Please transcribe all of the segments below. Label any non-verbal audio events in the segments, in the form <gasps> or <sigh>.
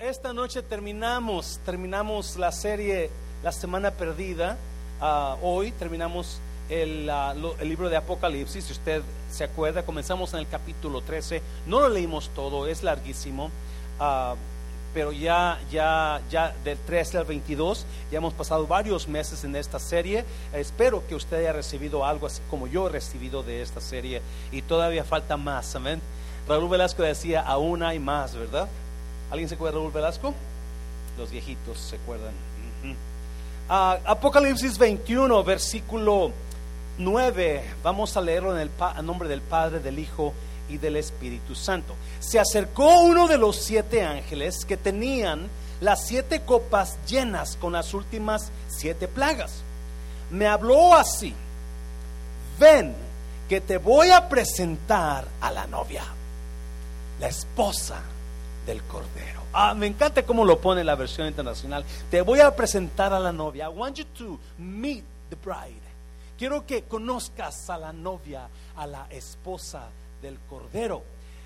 esta noche terminamos, terminamos la serie La Semana Perdida. Ah, hoy terminamos el, ah, el libro de Apocalipsis. Si usted se acuerda, comenzamos en el capítulo 13. No lo leímos todo, es larguísimo. Ah, pero ya, ya, ya del 13 al 22, ya hemos pasado varios meses en esta serie. Espero que usted haya recibido algo así como yo he recibido de esta serie. Y todavía falta más, amén. Raúl Velasco decía, aún hay más, ¿verdad? ¿Alguien se acuerda de Raúl Velasco? Los viejitos se acuerdan. Ah, Apocalipsis 21, versículo 9. Vamos a leerlo en el nombre del Padre, del Hijo y del Espíritu Santo. Se acercó uno de los siete ángeles que tenían las siete copas llenas con las últimas siete plagas. Me habló así. Ven, que te voy a presentar a la novia, la esposa del Cordero. Ah, me encanta cómo lo pone la versión internacional. Te voy a presentar a la novia. I want you to meet the bride. Quiero que conozcas a la novia, a la esposa del Cordero.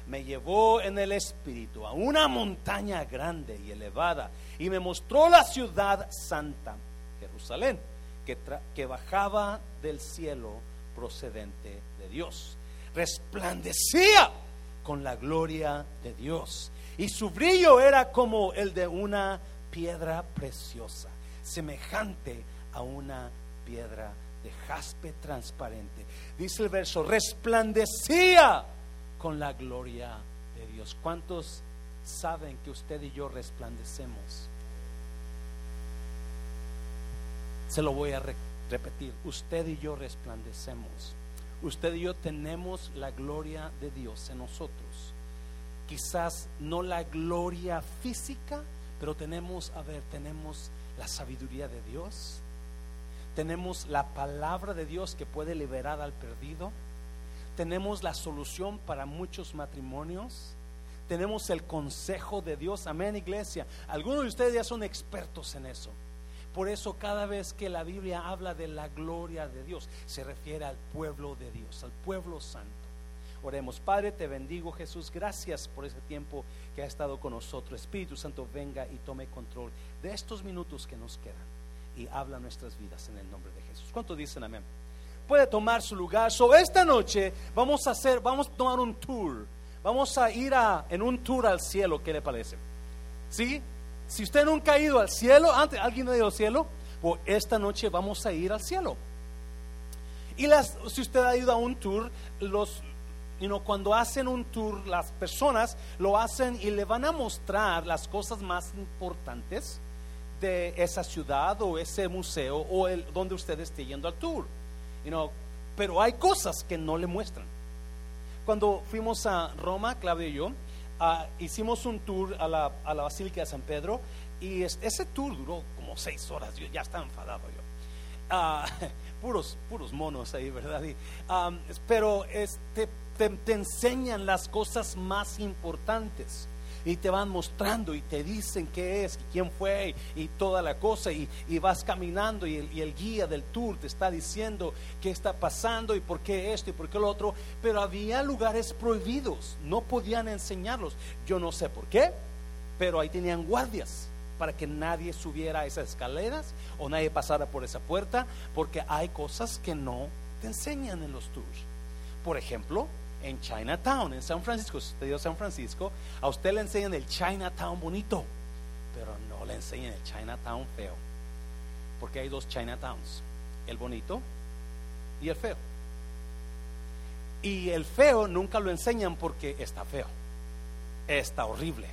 Me llevó en el espíritu a una montaña grande y elevada y me mostró la ciudad santa, Jerusalén, que, que bajaba del cielo procedente de Dios. Resplandecía con la gloria de Dios y su brillo era como el de una piedra preciosa, semejante a una piedra de jaspe transparente. Dice el verso, resplandecía con la gloria de Dios. ¿Cuántos saben que usted y yo resplandecemos? Se lo voy a re- repetir. Usted y yo resplandecemos. Usted y yo tenemos la gloria de Dios en nosotros. Quizás no la gloria física, pero tenemos, a ver, tenemos la sabiduría de Dios. Tenemos la palabra de Dios que puede liberar al perdido. Tenemos la solución para muchos matrimonios. Tenemos el consejo de Dios. Amén, iglesia. Algunos de ustedes ya son expertos en eso. Por eso cada vez que la Biblia habla de la gloria de Dios, se refiere al pueblo de Dios, al pueblo santo. Oremos, Padre, te bendigo Jesús, gracias por ese tiempo que ha estado con nosotros. Espíritu Santo, venga y tome control de estos minutos que nos quedan y habla nuestras vidas en el nombre de Jesús. ¿Cuántos dicen amén? Puede tomar su lugar. So, esta noche vamos a hacer, vamos a tomar un tour. Vamos a ir a, en un tour al cielo, ¿qué le parece? ¿Sí? Si usted nunca ha ido al cielo, antes, ¿alguien ha ido al cielo? Pues esta noche vamos a ir al cielo. Y las, si usted ha ido a un tour, los, you know, cuando hacen un tour, las personas lo hacen y le van a mostrar las cosas más importantes de esa ciudad o ese museo o el, donde usted esté yendo al tour. You know, pero hay cosas que no le muestran. Cuando fuimos a Roma, Claudio y yo, ah, hicimos un tour a la, a la Basílica de San Pedro y es- ese tour duró como seis horas. Yo ya estaba enfadado yo. Ah, <laughs> puros, puros monos ahí, ¿verdad? Y, am, pero este, te, enseñan las cosas más importantes y te van mostrando y te dicen qué es, y quién fue y, toda la cosa y, y vas caminando y el, y el guía del tour te está diciendo qué está pasando y por qué esto y por qué lo otro, pero había lugares prohibidos, no podían enseñarlos, yo no sé por qué, pero ahí tenían guardias para que nadie subiera a esas escaleras o nadie pasara por esa puerta, porque hay cosas que no te enseñan en los tours. Por ejemplo, en Chinatown, en San Francisco, si usted dio San Francisco, a usted le enseñan el Chinatown bonito, pero no le enseñan el Chinatown feo, porque hay dos Chinatowns, el bonito y el feo. Y el feo nunca lo enseñan porque está feo, está horrible.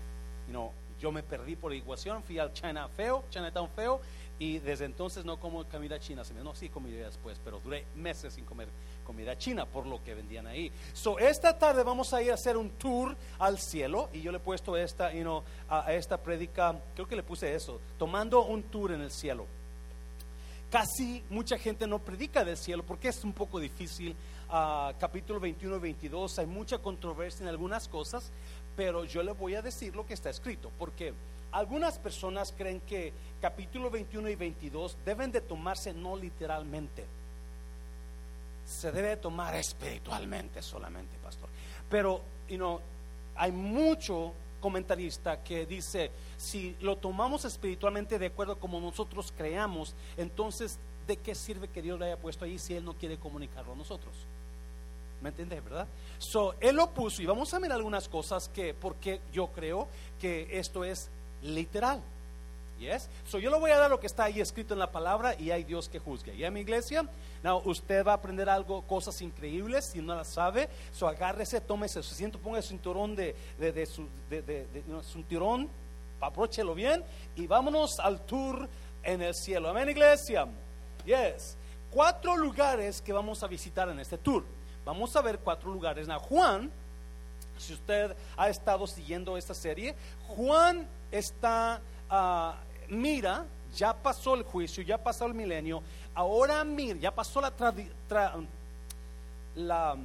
You know, yo me perdí por ecuación, fui al China feo, Chinatown feo, y desde entonces no como comida china. Se me- No, sí comí después, pero duré meses sin comer comida china por lo que vendían ahí. So, esta tarde vamos a ir a hacer un tour al cielo, y yo le he puesto esta, you know, a, esta prédica, creo que le puse eso, tomando un tour en el cielo casi mucha gente no predica del cielo porque es un poco difícil. Ah, capítulo 21 y 22, hay mucha controversia en algunas cosas, pero yo le voy a decir lo que está escrito, porque algunas personas creen que capítulo 21 y 22 deben de tomarse no literalmente, se debe tomar espiritualmente solamente, pastor. Pero, you know, hay mucho comentarista que dice, si lo tomamos espiritualmente de acuerdo como nosotros creamos, entonces, ¿de qué sirve que Dios lo haya puesto ahí si Él no quiere comunicarlo a nosotros? ¿Me entiendes, verdad? So, él lo puso y vamos a mirar algunas cosas que, porque yo creo que esto es literal. Yes? So, yo le voy a dar lo que está ahí escrito en la palabra y hay Dios que juzgue. ¿Ya, mi iglesia? Now, usted va a aprender algo, cosas increíbles, si no las sabe. So, agárrese, tómese su asiento, ponga el cinturón de, de, de su de, de, cinturón, bien y vámonos al tour en el cielo. Amén, iglesia. Yes. Cuatro lugares que vamos a visitar en este tour. Vamos a ver cuatro lugares. Now, Juan, si usted ha estado siguiendo esta serie, Juan está, uh, mira, ya pasó el juicio, ya pasó el milenio, ahora mira, ya pasó la, la,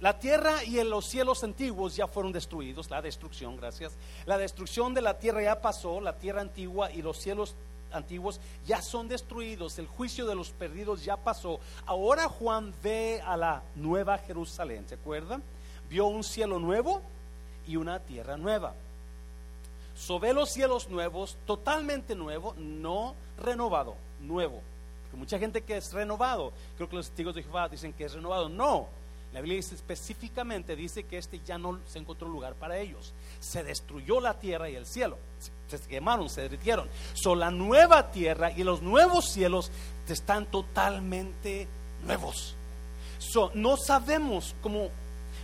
la tierra y los cielos antiguos ya fueron destruidos, la destrucción, gracias. La destrucción de la tierra ya pasó, la tierra antigua y los cielos antiguos ya son destruidos, el juicio de los perdidos ya pasó. Ahora Juan ve a la nueva Jerusalén, ¿se acuerdan? Vio un cielo nuevo y una tierra nueva. Sobre los cielos nuevos, totalmente nuevo, no renovado, nuevo. Porque mucha gente que es renovado, creo que los testigos de Jehová dicen que es renovado. No, la Biblia dice específicamente, dice que este ya no se encontró lugar para ellos. Se destruyó la tierra y el cielo. Se quemaron, se derritieron. So, la nueva tierra y los nuevos cielos están totalmente nuevos. So, no sabemos cómo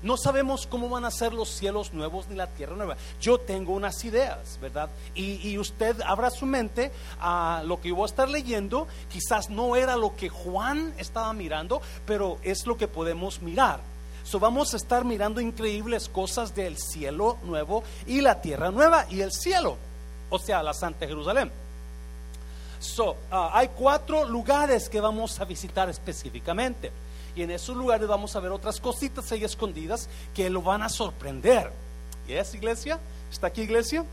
no sabemos cómo van a ser los cielos nuevos ni la tierra nueva. Yo tengo unas ideas, ¿verdad? Y, usted abra su mente a lo que yo voy a estar leyendo. Quizás no era lo que Juan estaba mirando, pero es lo que podemos mirar. So, vamos a estar mirando increíbles cosas del cielo nuevo y la tierra nueva y el cielo, o sea, la Santa Jerusalén. So, ah, hay cuatro lugares que vamos a visitar específicamente. Y en esos lugares vamos a ver otras cositas ahí escondidas que lo van a sorprender. ¿Y es iglesia? ¿Está aquí iglesia?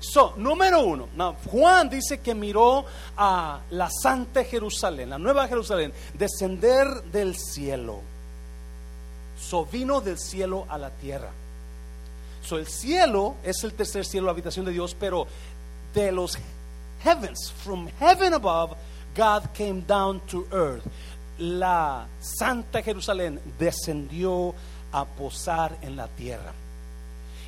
So, número uno, Juan dice que miró a la Santa Jerusalén, la Nueva Jerusalén, descender del cielo. So, vino del cielo a la tierra. So, el cielo es el tercer cielo, la habitación de Dios, pero de los heavens, from heaven above, God came down to earth la Santa Jerusalén descendió a posar en la tierra.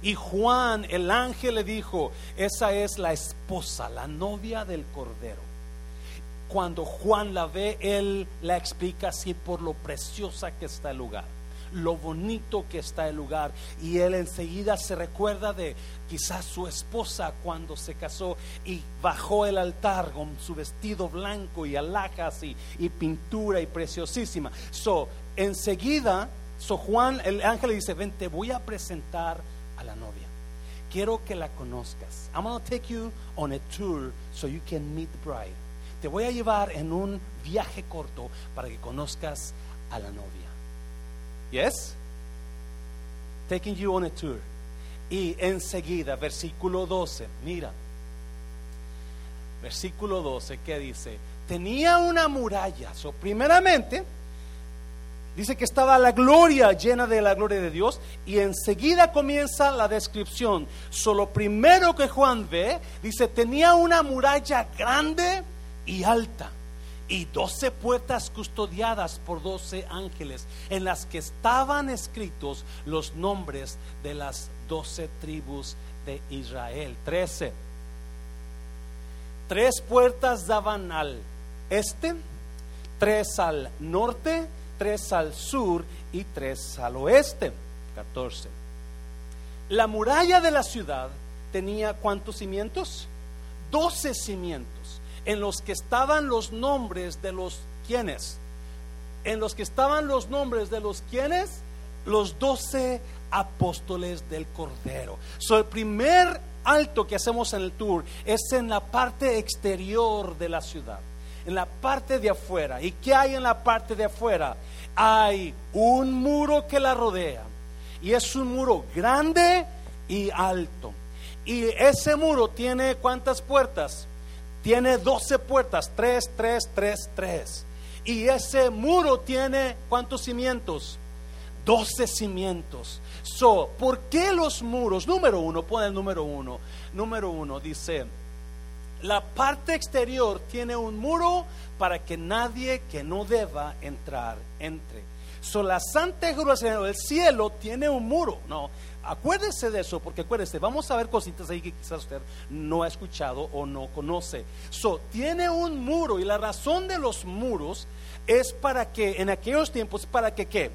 Y Juan, el ángel, le dijo, esa es la esposa, la novia del Cordero. Cuando Juan la ve, él la explica así por lo preciosa que está el lugar lo bonito que está el lugar. Y él enseguida se recuerda de quizás su esposa cuando se casó y bajó el altar con su vestido blanco y alhajas y, pintura y preciosísima. So, enseguida, so Juan, el ángel le dice, ven, te voy a presentar a la novia. Quiero que la conozcas. I'm going to take you on a tour so you can meet the bride. Te voy a llevar en un viaje corto para que conozcas a la novia. Yes? Taking you on a tour. Y enseguida, versículo 12, mira. Versículo 12, ¿qué dice? Tenía una muralla. So, primeramente, dice que estaba la gloria llena de la gloria de Dios. Y enseguida comienza la descripción. Solo primero que Juan ve, dice, tenía una muralla grande y alta y doce puertas custodiadas por doce ángeles, en las que estaban escritos los nombres de las doce tribus de Israel. Trece. Tres puertas daban al este, tres al norte, tres al sur y tres al oeste. Catorce. La muralla de la ciudad tenía cuántos cimientos? Doce cimientos en los que estaban los nombres de los quienes, en los que estaban los nombres de los quienes, los doce apóstoles del Cordero. So, el primer alto que hacemos en el tour es en la parte exterior de la ciudad, en la parte de afuera. ¿Y qué hay en la parte de afuera? Hay un muro que la rodea y es un muro grande y alto. Y ese muro tiene cuántas puertas? Tiene 12 puertas, 3, 3, 3, 3. Y ese muro tiene cuántos cimientos? Doce cimientos. So, ¿por qué los muros? Número uno, pone el número uno. Número uno dice, la parte exterior tiene un muro para que nadie que no deba entrar entre. So, la Santa Jerusalén, el cielo, tiene un muro. No, acuérdese de eso, porque acuérdese, vamos a ver cositas ahí que quizás usted no ha escuchado o no conoce. So, tiene un muro y la razón de los muros es para que, en aquellos tiempos, para que qué?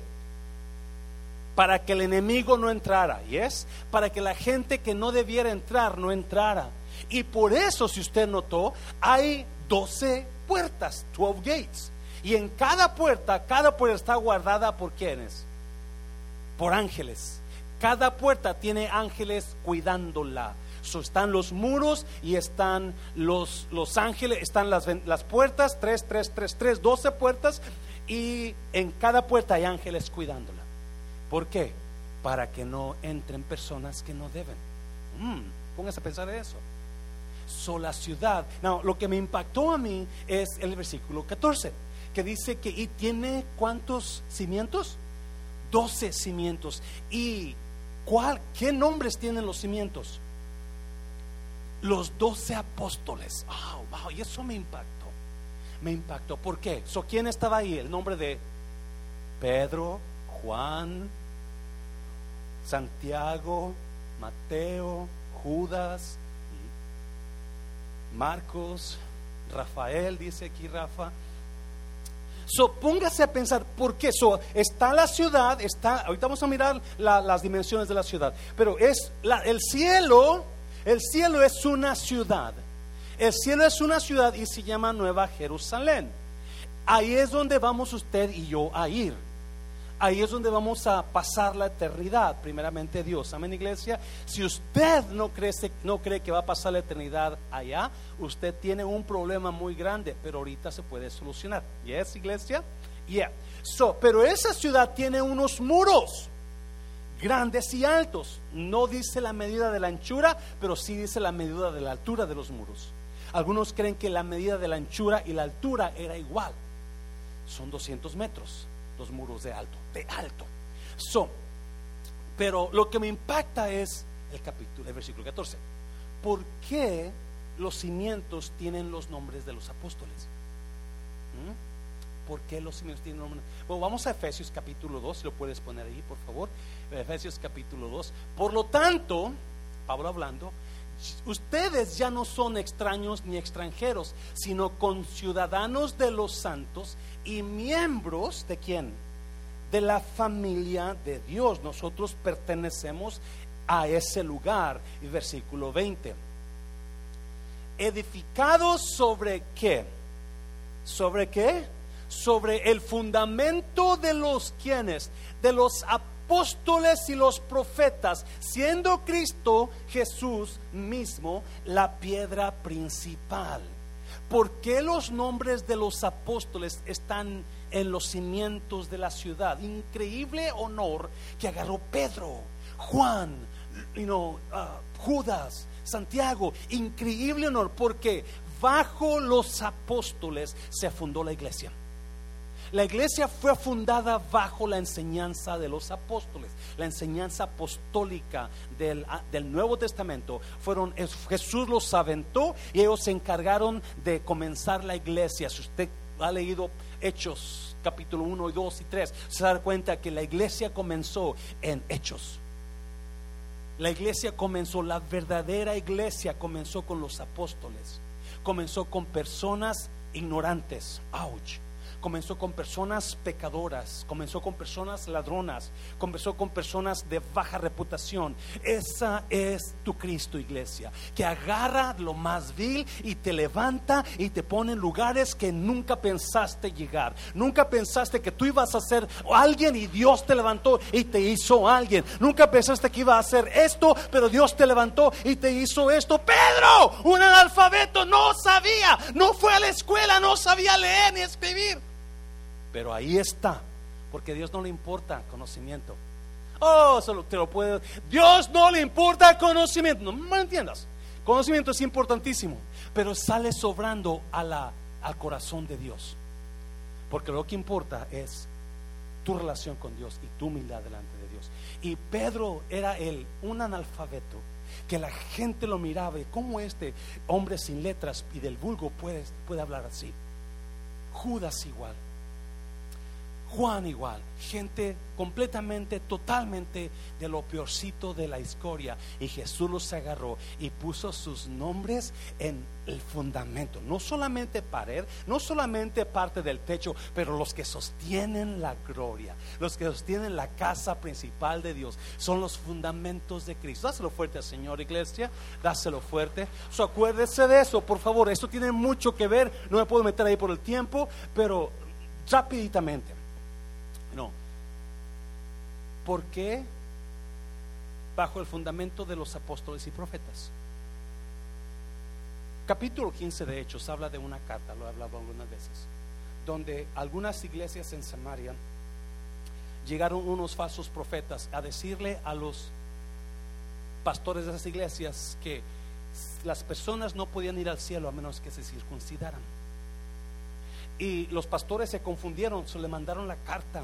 Para que el enemigo no entrara, ¿yes? Para que la gente que no debiera entrar no entrara. Y por eso, si usted notó, hay 12 puertas, 12 gates. Y en cada puerta, cada puerta está guardada por quienes? Por ángeles. Cada puerta tiene ángeles cuidándola. So, están los muros y están los, los ángeles, están las, las puertas, tres, tres, tres, tres, doce puertas. Y en cada puerta hay ángeles cuidándola. ¿Por qué? Para que no entren personas que no deben. Mm, póngase a pensar en eso sola ciudad. No, lo que me impactó a mí es el versículo 14, que dice que y tiene cuántos cimientos? Doce cimientos. ¿Y cuál, qué nombres tienen los cimientos? Los doce apóstoles. Oh, wow, y eso me impactó. Me impactó. ¿Por qué? So, ¿Quién estaba ahí? El nombre de Pedro, Juan, Santiago, Mateo, Judas, Marcos, Rafael, dice aquí Rafa. So, póngase a pensar, ¿por qué? So, está la ciudad, está, ahorita vamos a mirar las dimensiones de la ciudad, pero es el cielo, el cielo es una ciudad. El cielo es una ciudad y se llama Nueva Jerusalén. Ahí es donde vamos usted y yo a ir ahí es donde vamos a pasar la eternidad, primeramente Dios. Amén, iglesia. Si usted no cree, que va a pasar la eternidad allá, usted tiene un problema muy grande, pero ahorita se puede solucionar. ¿Yes, iglesia? Yeah. So, pero esa ciudad tiene unos muros grandes y altos. No dice la medida de la anchura, pero sí dice la medida de la altura de los muros. Algunos creen que la medida de la anchura y la altura era igual. Son 200 metros los muros de alto, alto. Son, pero lo que me impacta es el capítulo, el versículo 14. ¿Por qué los cimientos tienen los nombres de los apóstoles? ¿Mm? ¿Por qué los cimientos tienen nombres? Bueno, vamos a Efesios capítulo 2, si lo puedes poner ahí, por favor. Efesios capítulo 2. Por lo tanto, Pablo hablando, ustedes ya no son extraños ni extranjeros, sino conciudadanos de los santos y miembros de quién? De la familia de Dios. Nosotros pertenecemos a ese lugar. Y versículo 20. Edificados sobre qué? ¿Sobre qué? Sobre el fundamento de los quienes, de los apóstoles y los profetas, siendo Cristo Jesús mismo la piedra principal. ¿Por qué los nombres de los apóstoles están en los cimientos de la ciudad? Increíble honor que agarró Pedro, Juan, uh, Judas, Santiago. Increíble honor porque bajo los apóstoles se fundó la iglesia. La iglesia fue fundada bajo la enseñanza de los apóstoles, la enseñanza apostólica del, ah, Nuevo Testamento. Fueron, Jesús los aventó y ellos se encargaron de comenzar la iglesia. Si usted ha leído Hechos capítulo 1 y 2 y 3, se da cuenta que la iglesia comenzó en Hechos. La iglesia comenzó, la verdadera iglesia comenzó con los apóstoles, comenzó con personas ignorantes. Ouch comenzó con personas pecadoras, comenzó con personas ladronas, comenzó con personas de baja reputación. Esa es tu Cristo, iglesia, que agarra lo más vil y te levanta y te pone en lugares que nunca pensaste llegar. Nunca pensaste que tú ibas a ser alguien y Dios te levantó y te hizo alguien. Nunca pensaste que iba a hacer esto, pero Dios te levantó y te hizo esto. Pedro, un analfabeto, no sabía, no fue a la escuela, no sabía leer ni escribir. Pero ahí está, porque a Dios no le importa conocimiento. Oh, solo te lo puedo. Dios no le importa conocimiento. No me entiendas. Conocimiento es importantísimo, pero sale sobrando a la, al corazón de Dios. Porque lo que importa es tu relación con Dios y tu humildad delante de Dios. Y Pedro era él, un analfabeto, que la gente lo miraba y cómo este hombre sin letras y del vulgo puede, puede hablar así. Judas igual. Juan igual, gente completamente, totalmente de lo peorcito de la escoria. Y Jesús los agarró y puso sus nombres en el fundamento. No solamente pared, no solamente parte del techo, pero los que sostienen la gloria, los que sostienen la casa principal de Dios, son los fundamentos de Cristo. Dáselo fuerte Señor, iglesia, dáselo fuerte. So, acuérdese de eso, por favor. Esto tiene mucho que ver, no me puedo meter ahí por el tiempo, pero rapiditamente. ¿Por qué bajo el fundamento de los apóstoles y profetas? Capítulo 15 de Hechos habla de una carta, lo he hablado algunas veces, donde algunas iglesias en Samaria llegaron unos falsos profetas a decirle a los pastores de esas iglesias que las personas no podían ir al cielo a menos que se circuncidaran. Y los pastores se confundieron, se le mandaron la carta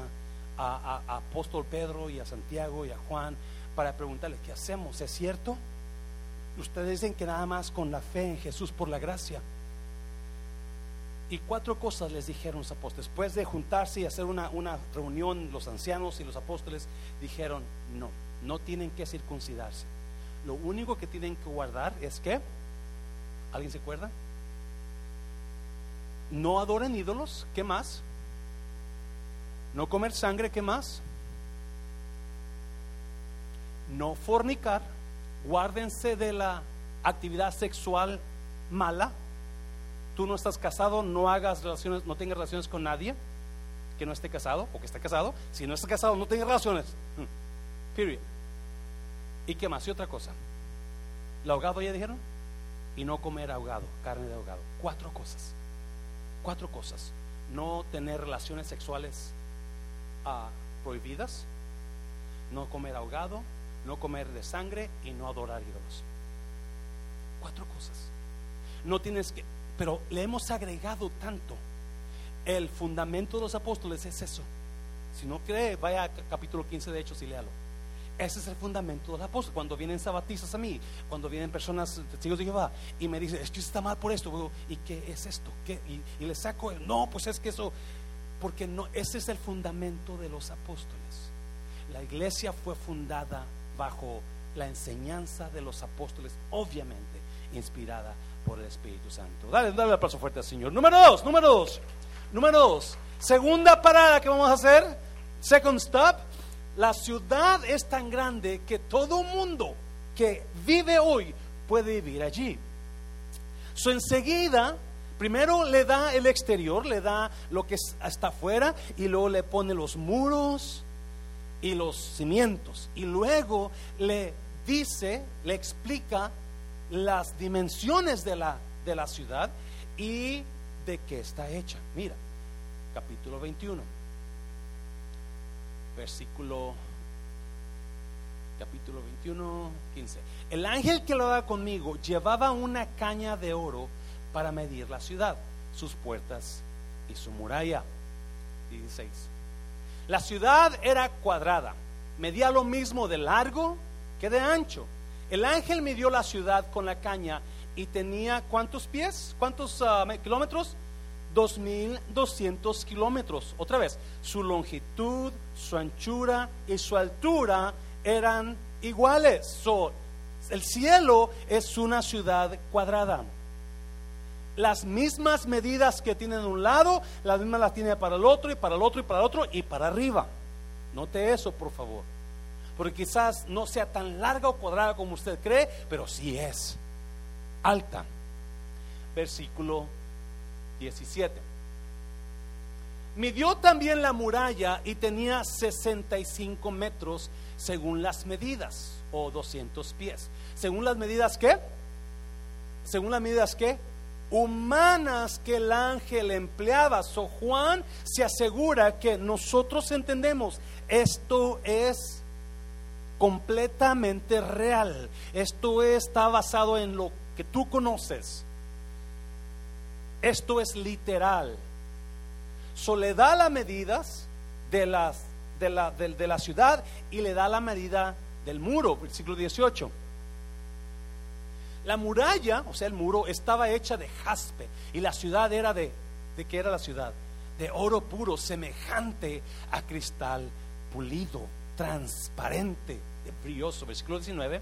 a, apóstol Pedro y a Santiago y a Juan para preguntarles, ¿qué hacemos? ¿Es cierto? Ustedes dicen que nada más con la fe en Jesús por la gracia. Y cuatro cosas les dijeron los apóstoles. Después de juntarse y hacer una, una reunión, los ancianos y los apóstoles dijeron, no, no tienen que circuncidarse. Lo único que tienen que guardar es que, ¿alguien se acuerda? no adoren ídolos, ¿qué más? No comer sangre, ¿qué más? No fornicar, guárdense de la actividad sexual mala. Tú no estás casado, no hagas relaciones, no tengas relaciones con nadie que no esté casado o que esté casado. Si no está casado, no tengas relaciones. Hmm. Period. ¿Y qué más? Y otra cosa. ¿El ahogado ya dijeron? Y no comer ahogado, carne de ahogado. Cuatro cosas cuatro cosas. No tener relaciones sexuales prohibidas, no comer ahogado, no comer de sangre y no adorar ídolos. Cuatro cosas. No tienes que, pero le hemos agregado tanto. El fundamento de los apóstoles es eso. Si no cree, vaya a capítulo 15 de Hechos y léalo. Ese es el fundamento del apóstol. Cuando vienen sabatistas a mí, cuando vienen personas, testigos de Jehová, y me dicen, esto está mal por esto, ¿y qué es esto? ¿Qué? Y, y le saco, el, no, pues es que eso, porque no, ese es el fundamento de los apóstoles. La iglesia fue fundada bajo la enseñanza de los apóstoles, obviamente inspirada por el Espíritu Santo. Dale, dale un aplauso fuerte al Señor. Número dos, número dos, número dos. Segunda parada que vamos a hacer, second stop la ciudad es tan grande que todo mundo que vive hoy puede vivir allí. So, enseguida, primero le da el exterior, le da lo que está afuera y luego le pone los muros y los cimientos. Y luego le dice, le explica las dimensiones de la, de la ciudad y de qué está hecha. Mira, capítulo 21 versículo capítulo 21, 15. El ángel que lo daba conmigo llevaba una caña de oro para medir la ciudad, sus puertas y su muralla. 16. La ciudad era cuadrada, medía lo mismo de largo que de ancho. El ángel midió la ciudad con la caña y tenía cuántos pies, cuántos ah, kilómetros, 2.200 kilómetros. Otra vez, su longitud, su anchura y su altura eran iguales. el cielo es una ciudad cuadrada. Las mismas medidas que tiene de un lado, las mismas las tiene para el otro y para el otro y para el otro y para arriba. Note eso, por favor. Porque quizás no sea tan larga o cuadrada como usted cree, pero sí es alta. Versículo 17. Midió también la muralla y tenía 65 metros según las medidas, o 200 pies. Según las medidas qué? Según las medidas qué? Humanas que el ángel empleaba. So Juan se asegura que nosotros entendemos, esto es completamente real. Esto está basado en lo que tú conoces. Esto es literal. So le da las medidas de, las, de, la, de, de la ciudad y le da la medida del muro, versículo 18. La muralla, o sea, el muro, estaba hecha de jaspe y la ciudad era de, ¿de qué era la ciudad? De oro puro, semejante a cristal pulido, transparente, brilloso. Versículo 19.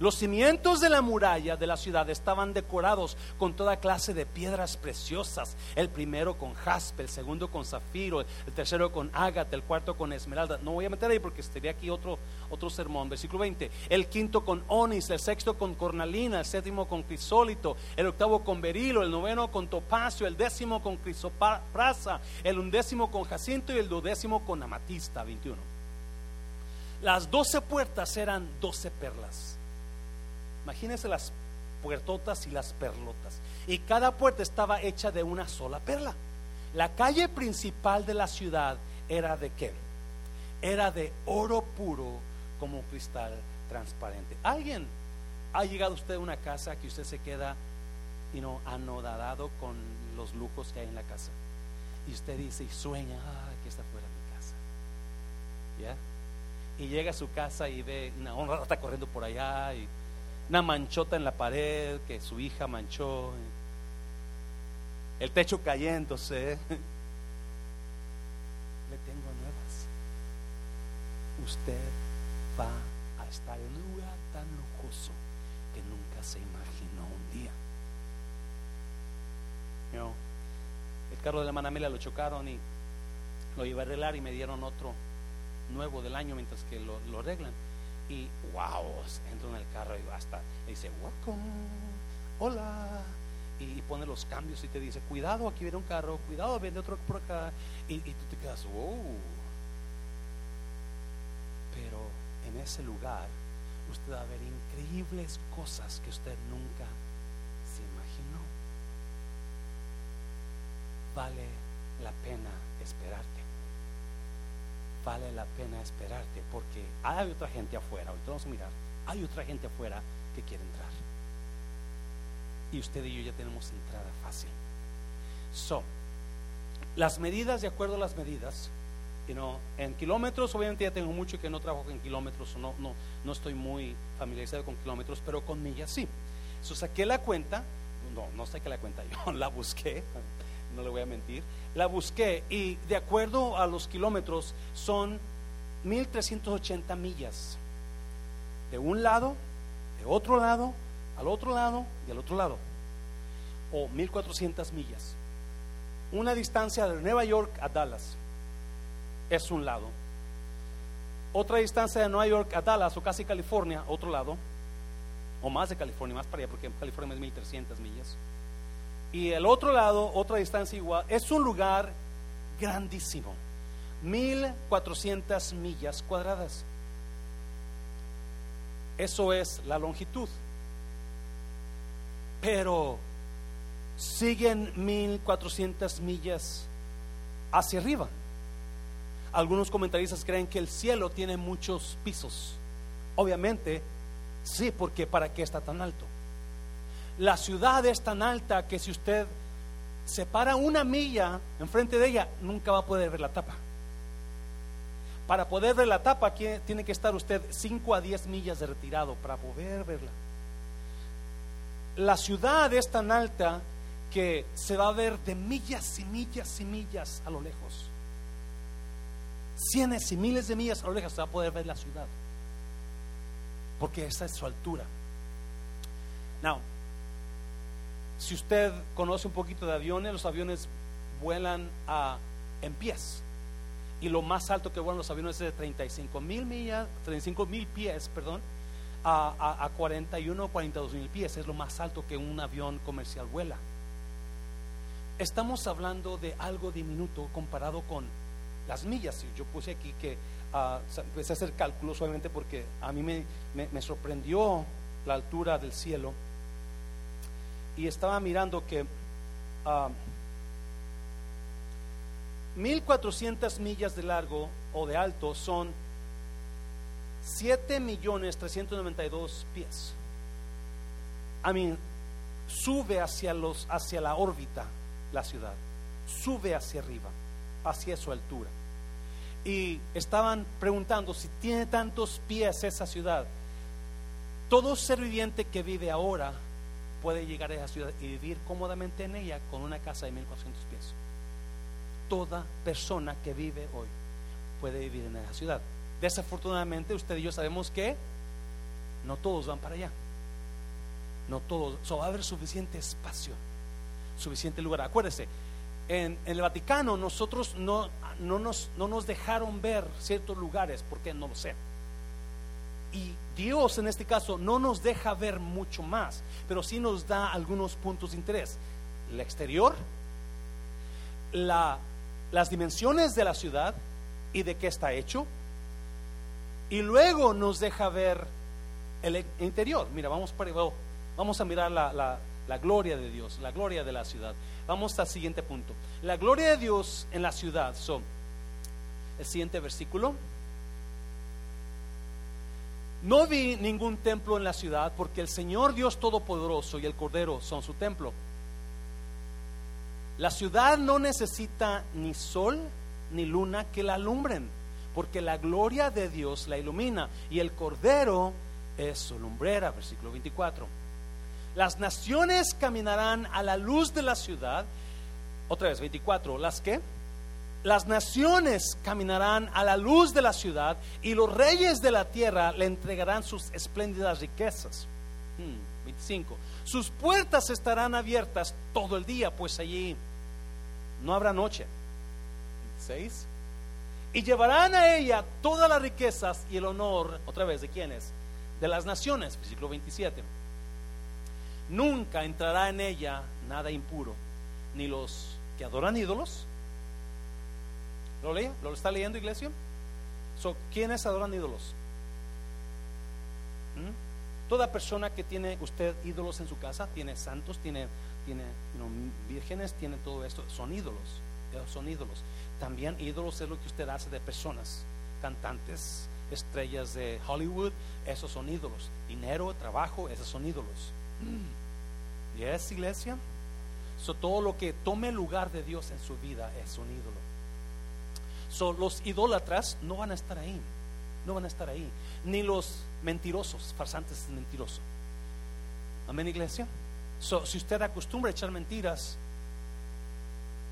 Los cimientos de la muralla de la ciudad estaban decorados con toda clase de piedras preciosas. El primero con jaspe, el segundo con zafiro, el tercero con ágata, el cuarto con esmeralda. No voy a meter ahí porque estaría aquí otro, otro sermón. Versículo 20. El quinto con onis, el sexto con cornalina, el séptimo con crisólito, el octavo con berilo, el noveno con topacio, el décimo con crisoprasa, el undécimo con jacinto y el duodécimo con amatista. 21. Las doce puertas eran doce perlas Imagínense las puertotas y las perlotas. Y cada puerta estaba hecha de una sola perla. La calle principal de la ciudad era de qué? Era de oro puro como cristal transparente. ¿Alguien ha llegado usted a una casa que usted se queda y no anodado con los lujos que hay en la casa? Y usted dice y sueña, ah, que está fuera de mi casa. ¿Ya? Y llega a su casa y ve una honra está corriendo por allá y una manchota en la pared que su hija manchó, el techo cayéndose. Le tengo nuevas. Usted va a estar en un lugar tan lujoso que nunca se imaginó un día. el carro de la manamela lo chocaron y lo iba a arreglar y me dieron otro nuevo del año mientras que lo, lo arreglan y wow, entro en el carro y hasta dice, welcome, hola, y, pone los cambios y te dice, cuidado, aquí viene un carro, cuidado, viene otro por acá, y, tú te quedas, wow. Pero en ese lugar usted va a ver increíbles cosas que usted nunca se imaginó. Vale la pena esperarte vale la pena esperarte porque hay otra gente afuera, ahorita vamos a mirar, hay otra gente afuera que quiere entrar. Y usted y yo ya tenemos entrada fácil. So, las medidas, de acuerdo a las medidas, you know, en kilómetros, obviamente ya tengo mucho que no trabajo en kilómetros, no, no, no estoy muy familiarizado con kilómetros, pero con millas sí. So, saqué la cuenta, no, no saqué la cuenta, <laughs> yo la busqué, no le voy a mentir, la busqué y de acuerdo a los kilómetros son 1380 millas. De un lado, de otro lado, al otro lado y al otro lado. O 1400 millas. Una distancia de Nueva York a Dallas es un lado. Otra distancia de Nueva York a Dallas o casi California, otro lado. O más de California, más para allá, porque California es 1300 millas y el otro lado, otra distancia igual, es un lugar grandísimo, 1400 millas cuadradas. Eso es la longitud. Pero siguen 1400 millas hacia arriba. Algunos comentaristas creen que el cielo tiene muchos pisos. Obviamente, sí, porque ¿para qué está tan alto? La ciudad es tan alta que si usted se para una milla enfrente de ella, nunca va a poder ver la tapa. Para poder ver la tapa, tiene que estar usted 5 a 10 millas de retirado para poder verla. La ciudad es tan alta que se va a ver de millas y millas y millas a lo lejos. Cienes y miles de millas a lo lejos se va a poder ver la ciudad. Porque esa es su altura. Now, si usted conoce un poquito de aviones, los aviones vuelan a, en pies. Y lo más alto que vuelan los aviones es de 35 mil millas, 35 mil pies, perdón, a, a, a 41 o 42 mil pies. Es lo más alto que un avión comercial vuela. Estamos hablando de algo diminuto comparado con las millas. Yo puse aquí que uh, empecé a hacer cálculos, obviamente, porque a mí me, me sorprendió la altura del cielo y estaba mirando que 1400 ah, millas de largo o de alto son 7 millones 392 pies. I mean, sube hacia, los, hacia la órbita la ciudad, sube hacia arriba, hacia su altura. y estaban preguntando si tiene tantos pies esa ciudad. Todo ser viviente que vive ahora puede llegar a esa ciudad y vivir cómodamente en ella con una casa de 1400 pies. Toda persona que vive hoy puede vivir en esa ciudad. Desafortunadamente, usted y yo sabemos que no todos van para allá. No todos. So, va a haber suficiente espacio, suficiente lugar. Acuérdese, en, el Vaticano nosotros no, no, nos, no nos dejaron ver ciertos lugares porque no lo sé. Y Dios en este caso no nos deja ver mucho más, pero sí nos da algunos puntos de interés. El exterior, la, las dimensiones de la ciudad y de qué está hecho. Y luego nos deja ver el interior. Mira, vamos, para, a mirar la, la gloria de Dios, la gloria de la ciudad. Vamos al siguiente punto. La gloria de Dios en la ciudad son el siguiente versículo. No vi ningún templo en la ciudad porque el Señor Dios Todopoderoso y el Cordero son su templo. La ciudad no necesita ni sol ni luna que la alumbren, porque la gloria de Dios la ilumina y el Cordero es su lumbrera, versículo 24. Las naciones caminarán a la luz de la ciudad. Otra vez, 24. ¿Las qué? Las naciones caminarán a la luz de la ciudad y los reyes de la tierra le entregarán sus espléndidas riquezas. 25. Hmm, sus puertas estarán abiertas todo el día, pues allí no habrá noche. 26. Y llevarán a ella todas las riquezas y el honor, otra vez, ¿de quiénes? De las naciones, versículo 27. Nunca entrará en ella nada impuro, ni los que adoran ídolos, ¿Lo lee? ¿Lo está leyendo, iglesia? So, ¿Quiénes adoran ídolos? ¿Mm? Toda persona que tiene usted ídolos en su casa, tiene santos, tiene, tiene vírgenes, tiene todo esto, son ídolos. Son ídolos. También ídolos es lo que usted hace de personas, cantantes, estrellas de Hollywood, esos son ídolos. Dinero, trabajo, esos son ídolos. ¿Y es iglesia? So, todo lo que tome lugar de Dios en su vida es un ídolo los idólatras no van a estar ahí, no van a estar ahí, ni los mentirosos, farsantes mentirosos. Amén, iglesia. si usted acostumbra a echar mentiras,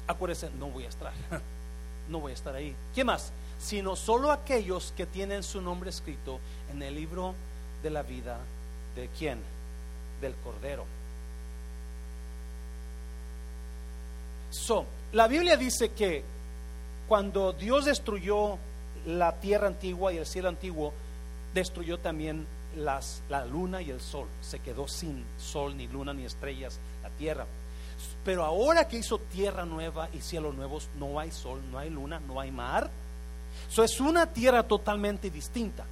acuérdese, no voy a estar, <laughs> no voy a estar ahí. ¿Qué más? Sino solo aquellos que tienen su nombre escrito en el libro de la vida de quién? Del Cordero. So, la Biblia dice que cuando Dios destruyó la tierra antigua y el cielo antiguo, destruyó también las, la luna y el sol. Se quedó sin sol, ni luna, ni estrellas, la tierra. Pero ahora que hizo tierra nueva y cielos nuevos, no hay sol, no hay luna, no hay mar. Eso es una tierra totalmente distinta.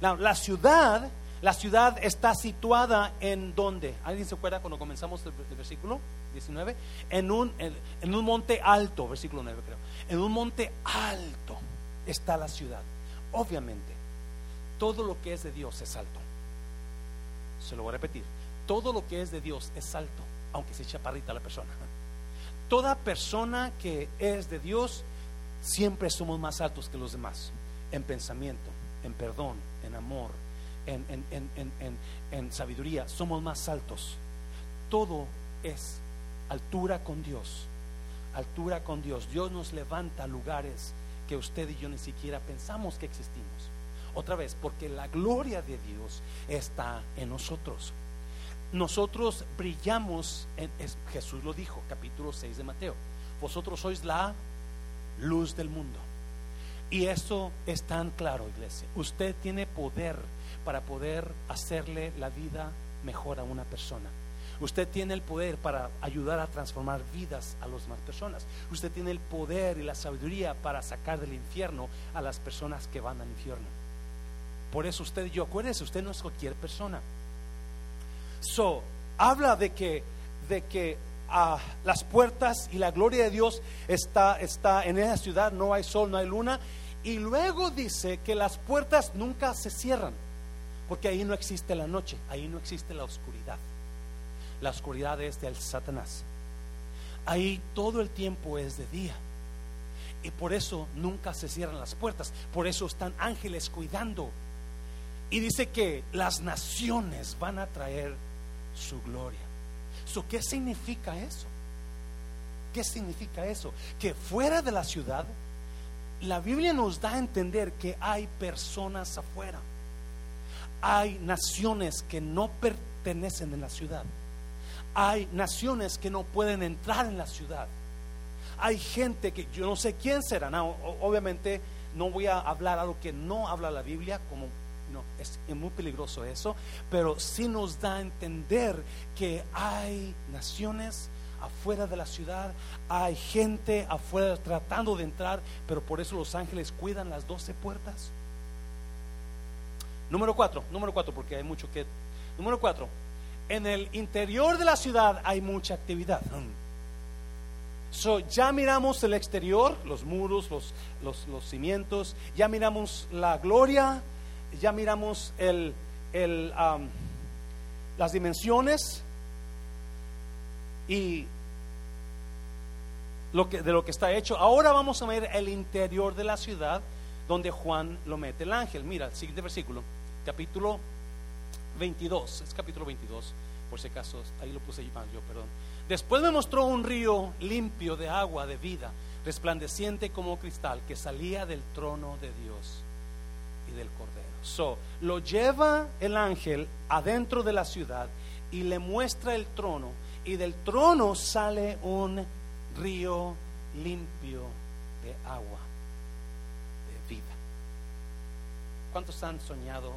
La, ciudad, la ciudad está situada en donde. ¿Alguien se acuerda cuando comenzamos el versículo 19? En un, en, en un monte alto, versículo 9 creo en un monte alto está la ciudad. Obviamente, todo lo que es de Dios es alto. Se lo voy a repetir. Todo lo que es de Dios es alto, aunque sea chaparrita la persona. <laughs> Toda persona que es de Dios, siempre somos más altos que los demás. En pensamiento, en perdón, en amor, en, en sabiduría. Somos más altos. Todo es altura con Dios altura con Dios. Dios nos levanta a lugares que usted y yo ni siquiera pensamos que existimos. Otra vez, porque la gloria de Dios está en nosotros. Nosotros brillamos, en, Jesús lo dijo, capítulo 6 de Mateo. Vosotros sois la luz del mundo. Y eso es tan claro, iglesia. Usted tiene poder para poder hacerle la vida mejor a una persona. Usted tiene el poder para ayudar a transformar vidas a las demás personas. Usted tiene el poder y la sabiduría para sacar del infierno a las personas que van al infierno. Por eso usted yo, acuérdese, usted no es cualquier persona. So, habla de que, de que ah, las puertas y la gloria de Dios está, está en esa ciudad, no hay sol, no hay luna. Y luego dice que las puertas nunca se cierran, porque ahí no existe la noche, ahí no existe la oscuridad la oscuridad es del Satanás. Ahí todo el tiempo es de día. Y por eso nunca se cierran las puertas. Por eso están ángeles cuidando. Y dice que las naciones van a traer su gloria. ¿Qué significa eso? ¿Qué significa eso? Que fuera de la ciudad, la Biblia nos da a entender que hay personas afuera. Hay naciones que no pertenecen en la ciudad. Hay naciones que no pueden entrar en la ciudad. Hay gente que yo no sé quién será. obviamente no voy a hablar algo que no habla la Biblia, como no, es, muy peligroso eso, pero sí nos da a entender que hay naciones afuera de la ciudad, hay gente afuera tratando de entrar, pero por eso los ángeles cuidan las doce puertas. Número cuatro, número cuatro, porque hay mucho que... Número cuatro, en el interior de la ciudad hay mucha actividad. So, ya miramos el exterior, los muros, los, los, los cimientos, ya miramos la gloria, ya miramos el, el, las dimensiones y lo que, de lo que está hecho. Ahora vamos a ver el interior de la ciudad donde Juan lo mete el ángel. Mira, el siguiente versículo, capítulo 22, es capítulo 22, por si acaso, ahí lo puse yo, perdón. Después me mostró un río limpio de agua de vida, resplandeciente como cristal, que salía del trono de Dios y del Cordero. So, lo lleva el ángel adentro de la ciudad y le muestra el trono. Y del trono sale un río limpio de agua, de vida. ¿Cuántos han soñado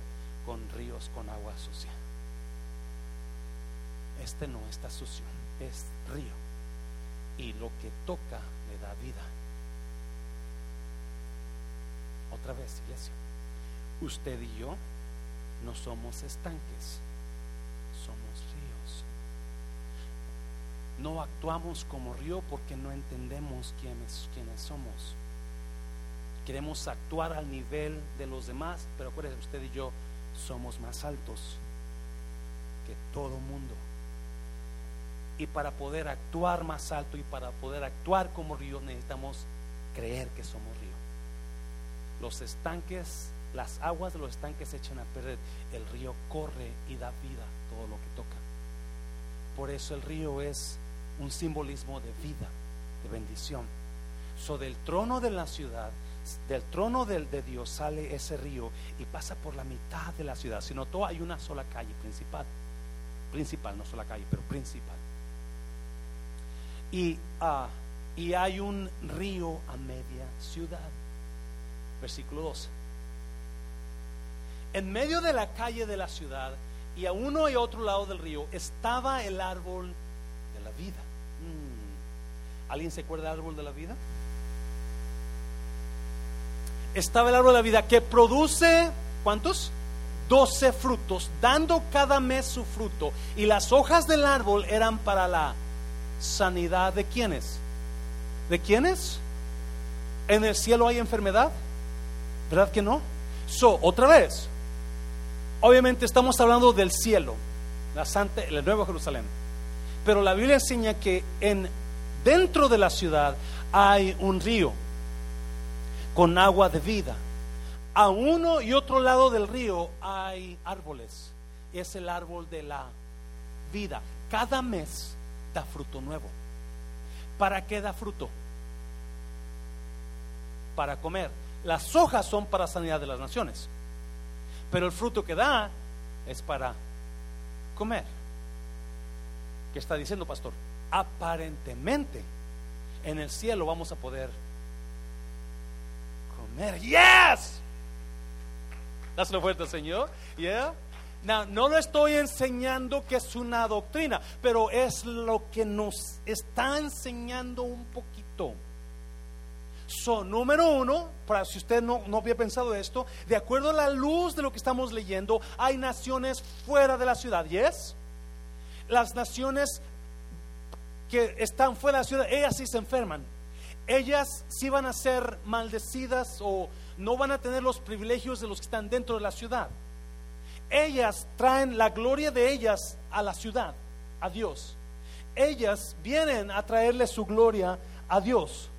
con ríos con agua sucia? Este no está sucio, es río. Y lo que toca le da vida. Otra vez, iglesia usted y yo no somos estanques, somos ríos. No actuamos como río porque no entendemos quiénes, somos. Queremos actuar al nivel de los demás, pero acuérdense, usted y yo somos más altos que todo mundo. Y para poder actuar más alto y para poder actuar como río necesitamos creer que somos río. Los estanques las aguas de los estanques se echan a perder. El río corre y da vida todo lo que toca. Por eso el río es un simbolismo de vida, de bendición. So del trono de la ciudad, del trono de, de Dios sale ese río y pasa por la mitad de la ciudad. Si notó, hay una sola calle principal. Principal, no sola calle, pero principal. Y, ah, y hay un río a media ciudad. Versículo 12 en medio de la calle de la ciudad y a uno y otro lado del río estaba el árbol de la vida. Mm. ¿Alguien se acuerda del árbol de la vida? Estaba el árbol de la vida que produce, ¿cuántos? Doce frutos, dando cada mes su fruto. Y las hojas del árbol eran para la sanidad de quienes. ¿De quiénes? ¿En el cielo hay enfermedad? ¿Verdad que no? So, otra vez, Obviamente estamos hablando del cielo, la Santa, el Nuevo Jerusalén. Pero la Biblia enseña que en dentro de la ciudad hay un río con agua de vida. A uno y otro lado del río hay árboles. Es el árbol de la vida. Cada mes da fruto nuevo. ¿Para qué da fruto? Para comer. Las hojas son para sanidad de las naciones pero el fruto que da es para comer. ¿Qué está diciendo, pastor? Aparentemente en el cielo vamos a poder comer. Yes. Dáselo fuerte, Señor. Yeah. No lo estoy enseñando que es una doctrina, pero es lo que nos está enseñando un poquito. So, número uno, para si usted no, no había pensado esto, de acuerdo a la luz de lo que estamos leyendo, hay naciones fuera de la ciudad, ¿yes? Las naciones que están fuera de la ciudad, ellas sí se enferman. Ellas sí van a ser maldecidas o no van a tener los privilegios de los que están dentro de la ciudad. Ellas traen la gloria de ellas a la ciudad, a Dios. Ellas vienen a traerle su gloria a Dios.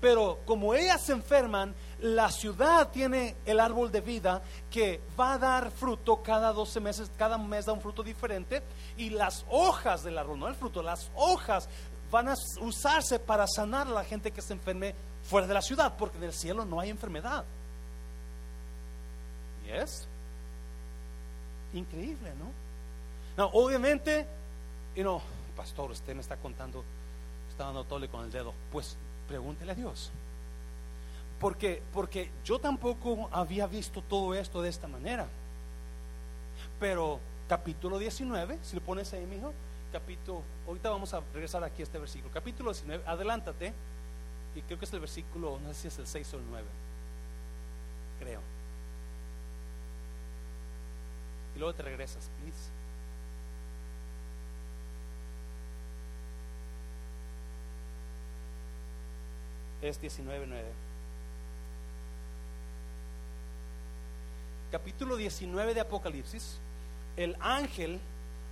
Pero como ellas se enferman, la ciudad tiene el árbol de vida que va a dar fruto cada 12 meses, cada mes da un fruto diferente. Y las hojas del árbol, no el fruto, las hojas van a usarse para sanar a la gente que se enferme fuera de la ciudad, porque en el cielo no hay enfermedad. ¿Y es? Increíble, ¿no? No, obviamente, y no, pastor, usted me está contando, está dando tole con el dedo. Pues pregúntele a Dios. Porque, porque yo tampoco había visto todo esto de esta manera. Pero capítulo 19, si lo pones ahí, mijo, capítulo, ahorita vamos a regresar aquí a este versículo. Capítulo 19, adelántate. Y creo que es el versículo, no sé si es el 6 o el 9. Creo. Y luego te regresas, please. Es 19.9. Capítulo 19 de Apocalipsis. El ángel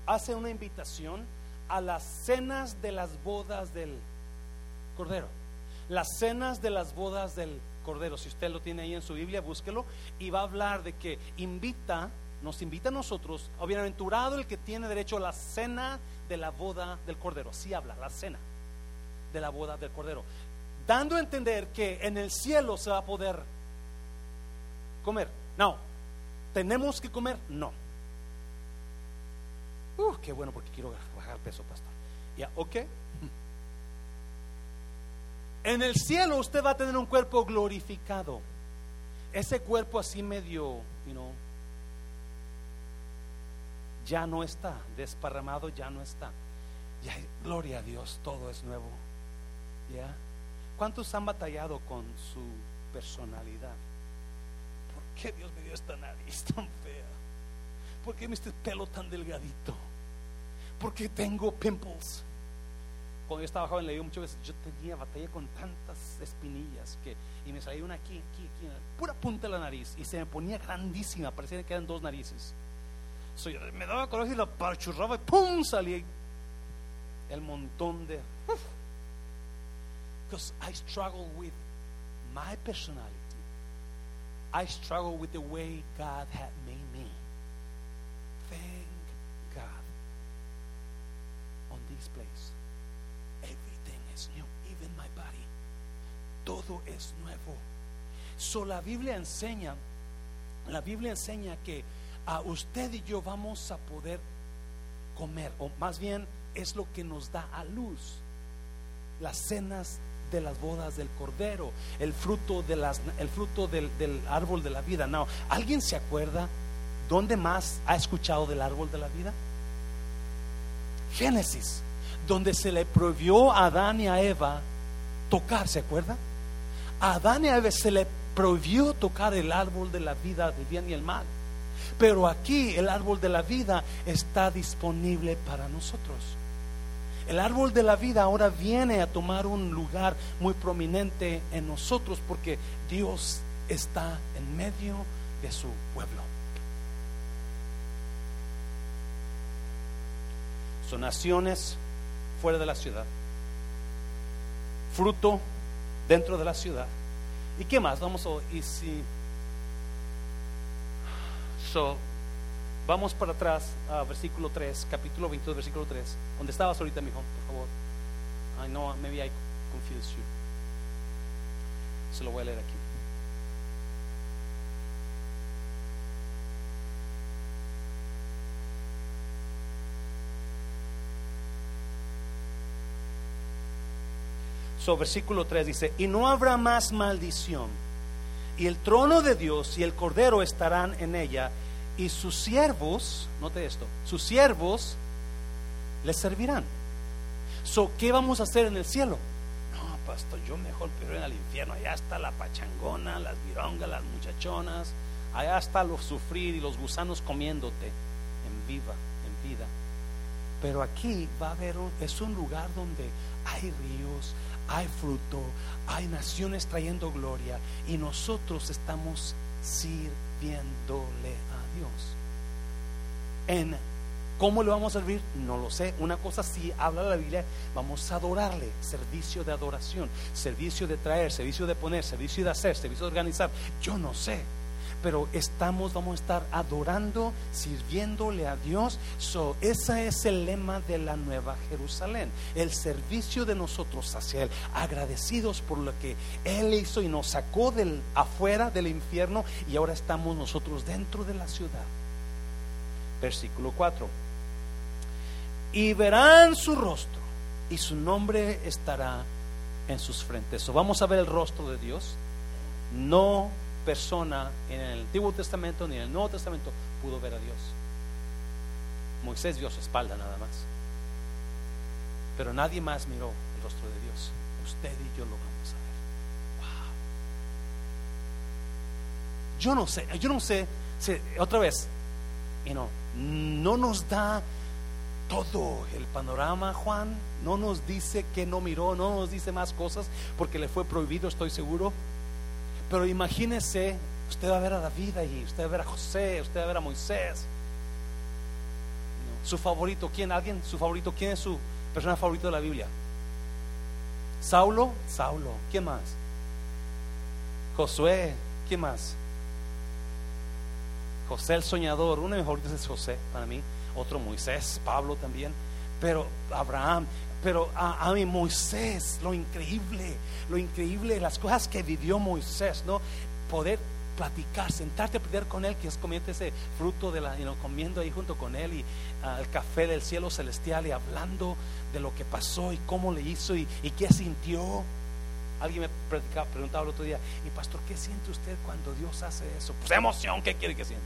hace una invitación a las cenas de las bodas del Cordero. Las cenas de las bodas del Cordero. Si usted lo tiene ahí en su Biblia, búsquelo. Y va a hablar de que invita, nos invita a nosotros, bienaventurado el que tiene derecho a la cena de la boda del Cordero. Así habla, la cena de la boda del Cordero. Dando a entender que en el cielo se va a poder comer. No, ¿tenemos que comer? No. Uh, qué bueno porque quiero bajar peso, pastor. Ya, ok. En el cielo usted va a tener un cuerpo glorificado. Ese cuerpo así medio, you know, ya no está, desparramado ya no está. Ya, gloria a Dios, todo es nuevo. ¿Ya? ¿Cuántos han batallado con su personalidad? ¿Por qué Dios me dio esta nariz tan fea? ¿Por qué me este pelo tan delgadito? ¿Por qué tengo pimples? Cuando yo estaba joven leí muchas veces, yo tenía batalla con tantas espinillas que, y me salía una aquí, aquí, aquí, pura punta de la nariz, y se me ponía grandísima, parecía que eran dos narices. Me daba coraje y la parchurraba y ¡pum! salía el montón de... Because I struggle with my personality. I struggle with the way God had made me. Thank God. On this place, everything is new, even my body. Todo es nuevo. So la Biblia enseña, la Biblia enseña que a usted y yo vamos a poder comer, o más bien es lo que nos da a luz las cenas de las bodas del cordero, el fruto, de las, el fruto del, del árbol de la vida. No, ¿alguien se acuerda dónde más ha escuchado del árbol de la vida? Génesis, donde se le prohibió a Adán y a Eva tocar, ¿se acuerda? A Adán y a Eva se le prohibió tocar el árbol de la vida del bien y el mal. Pero aquí el árbol de la vida está disponible para nosotros. El árbol de la vida ahora viene a tomar un lugar muy prominente en nosotros porque Dios está en medio de su pueblo. Son naciones fuera de la ciudad, fruto dentro de la ciudad. ¿Y qué más? Vamos a, y si, so, Vamos para atrás a versículo 3, capítulo 22, versículo 3. Donde estabas ahorita, mi hijo, por favor. I know, maybe I confused you. Se lo voy a leer aquí. So, versículo 3 dice, y no habrá más maldición, y el trono de Dios y el cordero estarán en ella, y sus siervos, note esto, sus siervos les servirán. So, ¿Qué vamos a hacer en el cielo? No, pastor, yo mejor pero en el infierno. Allá está la pachangona, las virongas, las muchachonas. Allá está los sufrir y los gusanos comiéndote en viva, en vida. Pero aquí va a haber un, es un lugar donde hay ríos, hay fruto, hay naciones trayendo gloria y nosotros estamos sirviéndole a Dios. En ¿Cómo le vamos a servir? No lo sé. Una cosa sí habla la Biblia, vamos a adorarle. Servicio de adoración, servicio de traer, servicio de poner, servicio de hacer, servicio de organizar. Yo no sé. Pero estamos, vamos a estar adorando, sirviéndole a Dios. So, ese es el lema de la Nueva Jerusalén. El servicio de nosotros hacia Él. Agradecidos por lo que Él hizo y nos sacó del afuera del infierno. Y ahora estamos nosotros dentro de la ciudad. Versículo 4 y verán su rostro y su nombre estará en sus frentes. O vamos a ver el rostro de Dios. No persona en el Antiguo Testamento ni en el Nuevo Testamento pudo ver a Dios. Moisés vio su espalda nada más. Pero nadie más miró el rostro de Dios. Usted y yo lo vamos a ver. Wow. Yo no sé, yo no sé, otra vez, you no nos da todo el panorama, Juan. No nos dice que no miró, no nos dice más cosas porque le fue prohibido, estoy seguro. Pero imagínese, usted va a ver a David ahí, usted va a ver a José, usted va a ver a Moisés. Su favorito, ¿quién? ¿Alguien? ¿Su favorito? ¿Quién es su persona favorita de la Biblia? Saulo, Saulo. ¿Quién más? Josué, ¿quién más? José el soñador, uno de mis favoritos es José para mí otro Moisés, Pablo también, pero Abraham, pero a, mí Moisés, lo increíble, lo increíble, las cosas que vivió Moisés, ¿no? Poder platicar, sentarte a platicar con él, que es comiendo ese fruto de la, comiendo ahí junto con él y el café del cielo celestial y hablando de lo que pasó y cómo le hizo y, y qué sintió. Alguien me preguntaba el otro día, y pastor, ¿qué siente usted cuando Dios hace eso? Pues emoción, ¿qué quiere que sienta?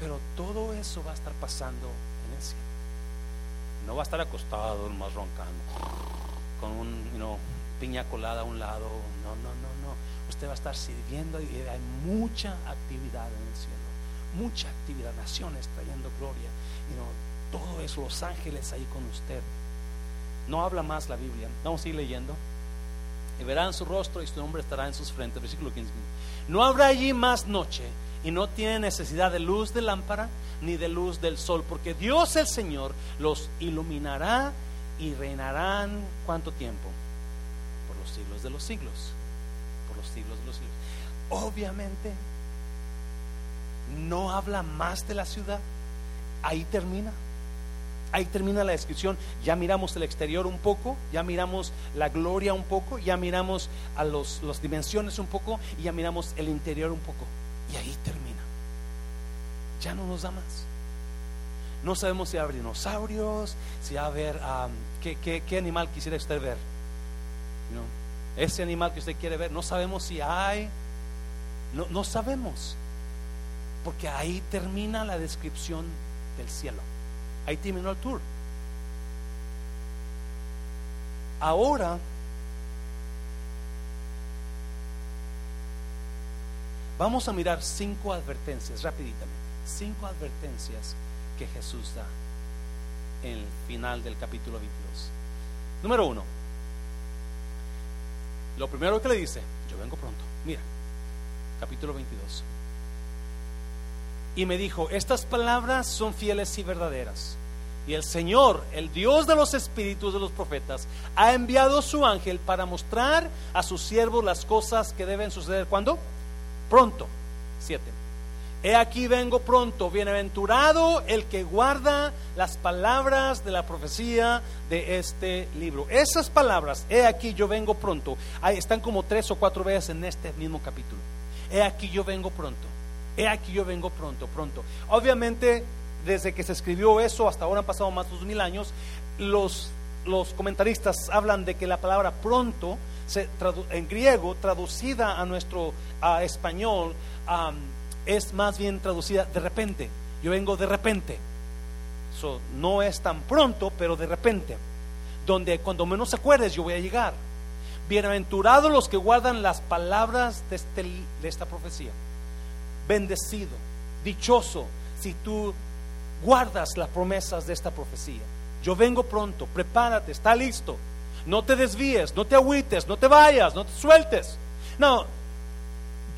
Pero todo eso va a estar pasando en el cielo. No va a estar acostado, más roncando, con un piña colada a un lado. No, no, no, no. Usted va a estar sirviendo y hay mucha actividad en el cielo. Mucha actividad, naciones trayendo gloria. y todo eso, los ángeles ahí con usted. No habla más la Biblia. Vamos a ir leyendo. Y verán su rostro y su nombre estará en sus frentes. Versículo 15. No habrá allí más noche y no tiene necesidad de luz de lámpara ni de luz del sol, porque Dios el Señor los iluminará y reinarán cuánto tiempo? Por los siglos de los siglos, por los siglos de los siglos. Obviamente no habla más de la ciudad, ahí termina. Ahí termina la descripción. Ya miramos el exterior un poco, ya miramos la gloria un poco, ya miramos a los, las dimensiones un poco y ya miramos el interior un poco. Y ahí termina. Ya no nos da más. No sabemos si va a haber dinosaurios, si va a haber... ¿qué, animal quisiera usted ver? ¿No? Ese animal que usted quiere ver, no sabemos si hay... No, no sabemos. Porque ahí termina la descripción del cielo. Ahí terminó el tour. Ahora Vamos a mirar cinco advertencias rapiditamente. Cinco advertencias que Jesús da en el final del capítulo 22. Número uno. Lo primero que le dice, yo vengo pronto. Mira, capítulo 22. Y me dijo, estas palabras son fieles y verdaderas. Y el Señor, el Dios de los espíritus de los profetas, ha enviado su ángel para mostrar a sus siervos las cosas que deben suceder. ¿Cuándo? Pronto. Siete. He aquí vengo pronto, bienaventurado el que guarda las palabras de la profecía de este libro. Esas palabras, he aquí yo vengo pronto, ahí están como tres o cuatro veces en este mismo capítulo. He aquí yo vengo pronto, he aquí yo vengo pronto, pronto. Obviamente, desde que se escribió eso hasta ahora han pasado más de dos mil años, los, los comentaristas hablan de que la palabra pronto en griego, traducida a nuestro español, es más bien traducida de repente. Yo vengo de repente. no es tan pronto, pero de repente. Donde cuando menos acuerdes, yo voy a llegar. Bienaventurados los que guardan las palabras de, este, de esta profecía. Bendecido, dichoso, si tú guardas las promesas de esta profecía. Yo vengo pronto, prepárate, está listo. No te desvíes, no te agüites, no te vayas, no te sueltes. No,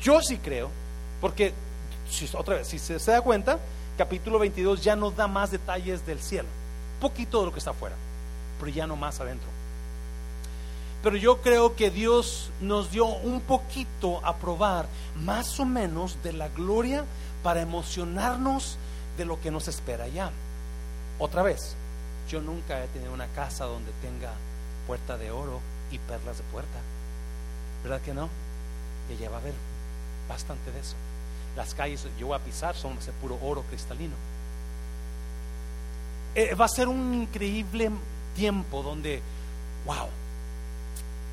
yo sí creo, porque si, otra vez, si se, da cuenta, capítulo 22 ya nos da más detalles del cielo, poquito de lo que está afuera, pero ya no más adentro. Pero yo creo que Dios nos dio un poquito a probar, más o menos, de la gloria para emocionarnos de lo que nos espera allá. Otra vez, yo nunca he tenido una casa donde tenga puerta de oro y perlas de puerta. ¿Verdad que no? Y allá va a haber bastante de eso. Las calles yo voy a pisar son ese puro oro cristalino. Eh, va a ser un increíble tiempo donde, wow.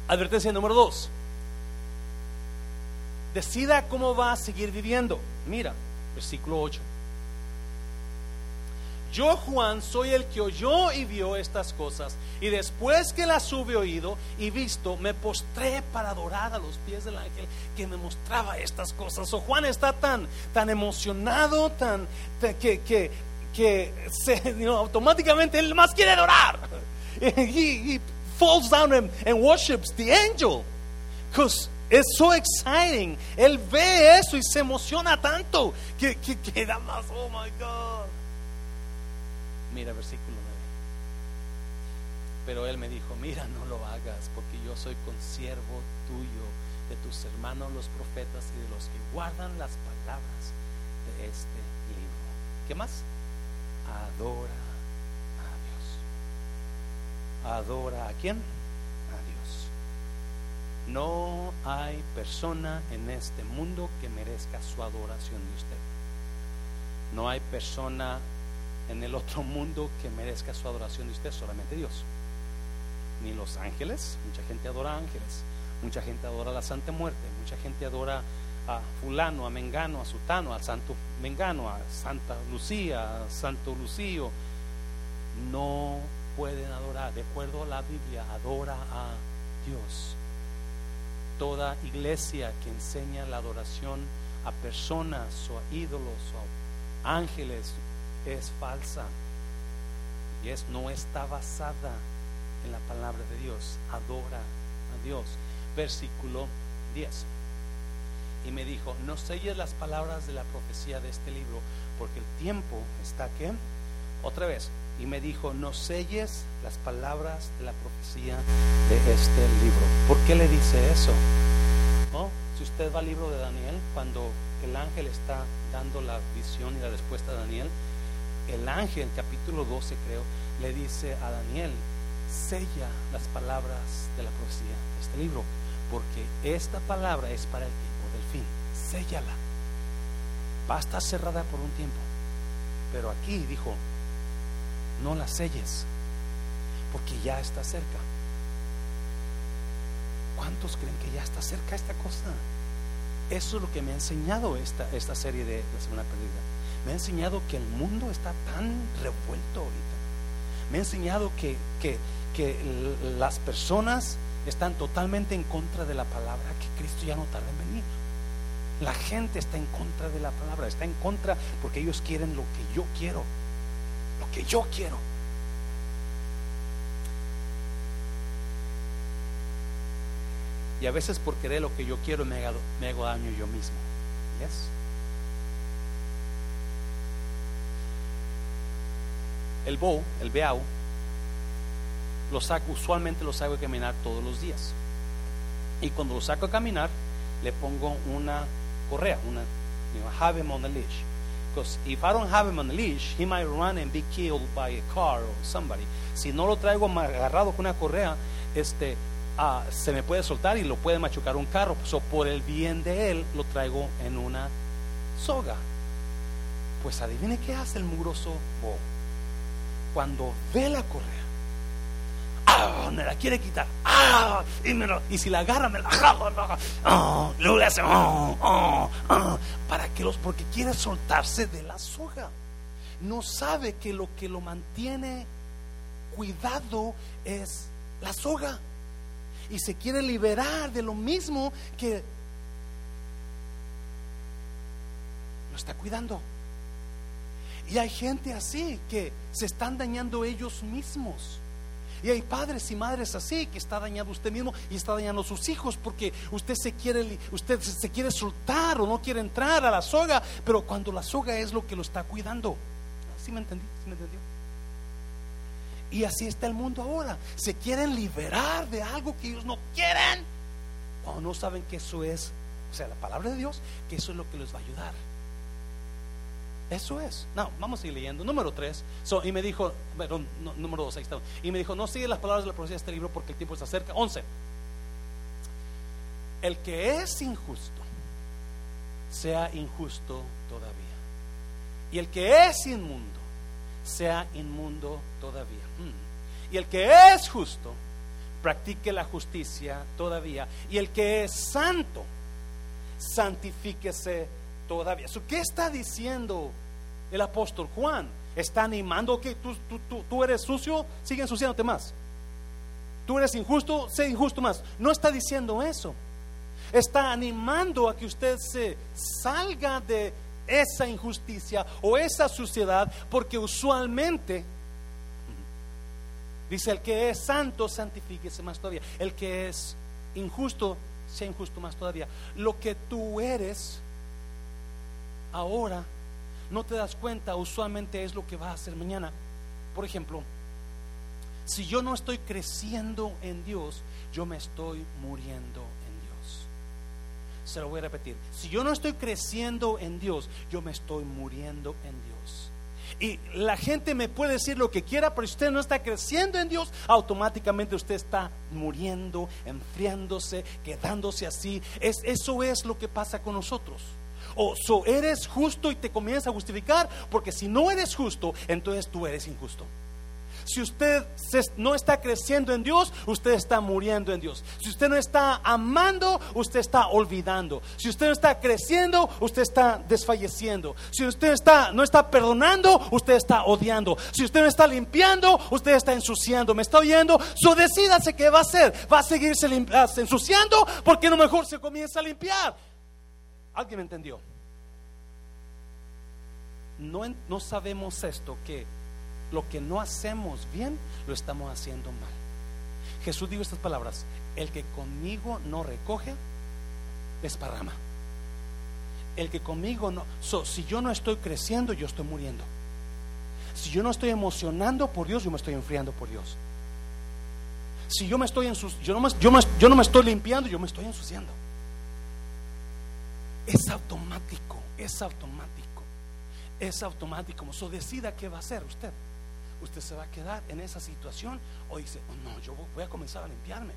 Advertencia número dos. Decida cómo va a seguir viviendo. Mira, versículo 8. Yo, Juan, soy el que oyó y vio estas cosas. Y después que las hube oído y visto, me postré para adorar a los pies del ángel que me mostraba estas cosas. O Juan está tan, tan emocionado, tan, que, que, que se, <laughs> automáticamente él más quiere adorar. <laughs> He, falls down and, worships the angel. Because es so exciting. Él ve eso y se emociona tanto que, que, que más, oh my God. Mira versículo 9. Pero él me dijo, mira, no lo hagas, porque yo soy consiervo tuyo, de tus hermanos los profetas y de los que guardan las palabras de este libro. ¿Qué más? Adora a Dios. ¿Adora a quién? A Dios. No hay persona en este mundo que merezca su adoración de usted. No hay persona en el otro mundo que merezca su adoración de usted, solamente Dios. Ni los ángeles, mucha gente adora ángeles, mucha gente adora la Santa Muerte, mucha gente adora a fulano, a Mengano, a Sutano, al Santo Mengano, a Santa Lucía, a Santo Lucío. No pueden adorar, de acuerdo a la Biblia, adora a Dios. Toda iglesia que enseña la adoración a personas o a ídolos o a ángeles es falsa y es, no está basada en la palabra de Dios. Adora a Dios. Versículo 10. Y me dijo, no selles las palabras de la profecía de este libro, porque el tiempo está que, otra vez, y me dijo, no selles las palabras de la profecía de este libro. ¿Por qué le dice eso? ¿No? Si usted va al libro de Daniel, cuando el ángel está dando la visión y la respuesta a Daniel, el ángel, capítulo 12 creo, le dice a Daniel, sella las palabras de la profecía de este libro, porque esta palabra es para el tiempo del fin, séllala. Va a estar cerrada por un tiempo, pero aquí dijo, no la selles, porque ya está cerca. ¿Cuántos creen que ya está cerca esta cosa? Eso es lo que me ha enseñado esta, esta serie de la semana perdida me ha enseñado que el mundo está tan revuelto ahorita. Me ha enseñado que, que, las personas están totalmente en contra de la palabra, que Cristo ya no tarda en venir. La gente está en contra de la palabra, está en contra porque ellos quieren lo que yo quiero, lo que yo quiero. Y a veces por querer lo que yo quiero me hago, me hago daño yo mismo. ¿Yes? El bow, el beau, lo saco, usualmente lo saco a caminar todos los días. Y cuando lo saco a caminar, le pongo una correa, una, have him on the leash. Because if I don't have him on the leash, he might run and be killed by a car or somebody. Si no lo traigo agarrado con una correa, este, uh, se me puede soltar y lo puede machucar un carro. So, por el bien de él, lo traigo en una soga. Pues adivine qué hace el mugroso bow cuando ve la correa, ¡ah! me la quiere quitar, ¡ah! y, me y si la agarra, me la <laughs> jala, ¡ah! luego le hace, ¡ah! ¡ah! ¡ah! para que los, porque quiere soltarse de la soga. No sabe que lo que lo mantiene cuidado es la soga. Y se quiere liberar de lo mismo que lo está cuidando. Y hay gente así que se están dañando ellos mismos. Y hay padres y madres así que está dañando usted mismo y está dañando a sus hijos porque usted se quiere, usted se quiere soltar o no quiere entrar a la soga, pero cuando la soga es lo que lo está cuidando. ¿Sí me entendí? ¿Sí me entendió? Y así está el mundo ahora. Se quieren liberar de algo que ellos no quieren. O no saben que eso es, o sea, la palabra de Dios, que eso es lo que les va a ayudar. Eso es. No, vamos a seguir leyendo. Número 3. y me dijo, perdón, número 2, ahí está. Y me dijo, no sigue las palabras de la profecía de este libro porque el tiempo está cerca. 11. El que es injusto, sea injusto todavía. Y el que es inmundo, sea inmundo todavía. Hmm. Y el que es justo, practique la justicia todavía. Y el que es santo, santifíquese todavía. ¿Qué está diciendo el apóstol Juan? Está animando que tú, tú, eres sucio, sigue ensuciándote más. Tú eres injusto, sé injusto más. No está diciendo eso. Está animando a que usted se salga de esa injusticia o esa suciedad, porque usualmente dice el que es santo, santifíquese más todavía. El que es injusto, sea injusto más todavía. Lo que tú eres ahora no te das cuenta, usualmente es lo que va a hacer mañana. Por ejemplo, si yo no estoy creciendo en Dios, yo me estoy muriendo en Dios. Se lo voy a repetir. Si yo no estoy creciendo en Dios, yo me estoy muriendo en Dios. Y la gente me puede decir lo que quiera, pero si usted no está creciendo en Dios, automáticamente usted está muriendo, enfriándose, quedándose así. Es, eso es lo que pasa con nosotros. O so eres justo y te comienzas a justificar, porque si no eres justo, entonces tú eres injusto. Si usted no está creciendo en Dios, usted está muriendo en Dios. Si usted no está amando, usted está olvidando. Si usted no está creciendo, usted está desfalleciendo. Si usted está, no está perdonando, usted está odiando. Si usted no está limpiando, usted está ensuciando. ¿Me está oyendo? So decídase qué va a hacer. ¿Va a seguirse ah, ensuciando? Porque a mejor se comienza a limpiar. ¿Alguien me entendió? No, no sabemos esto, que lo que no hacemos bien, lo estamos haciendo mal. Jesús dijo estas palabras, el que conmigo no recoge, desparrama. El que conmigo no, si yo no estoy creciendo, yo estoy muriendo. Si yo no estoy emocionando por Dios, yo me estoy enfriando por Dios. Si yo me estoy ensuciando, yo, no yo, yo no me estoy limpiando, yo me estoy ensuciando. Es automático, es automático, es automático. So decida qué va a hacer usted. Usted se va a quedar en esa situación o dice, oh, no, yo voy a comenzar a limpiarme.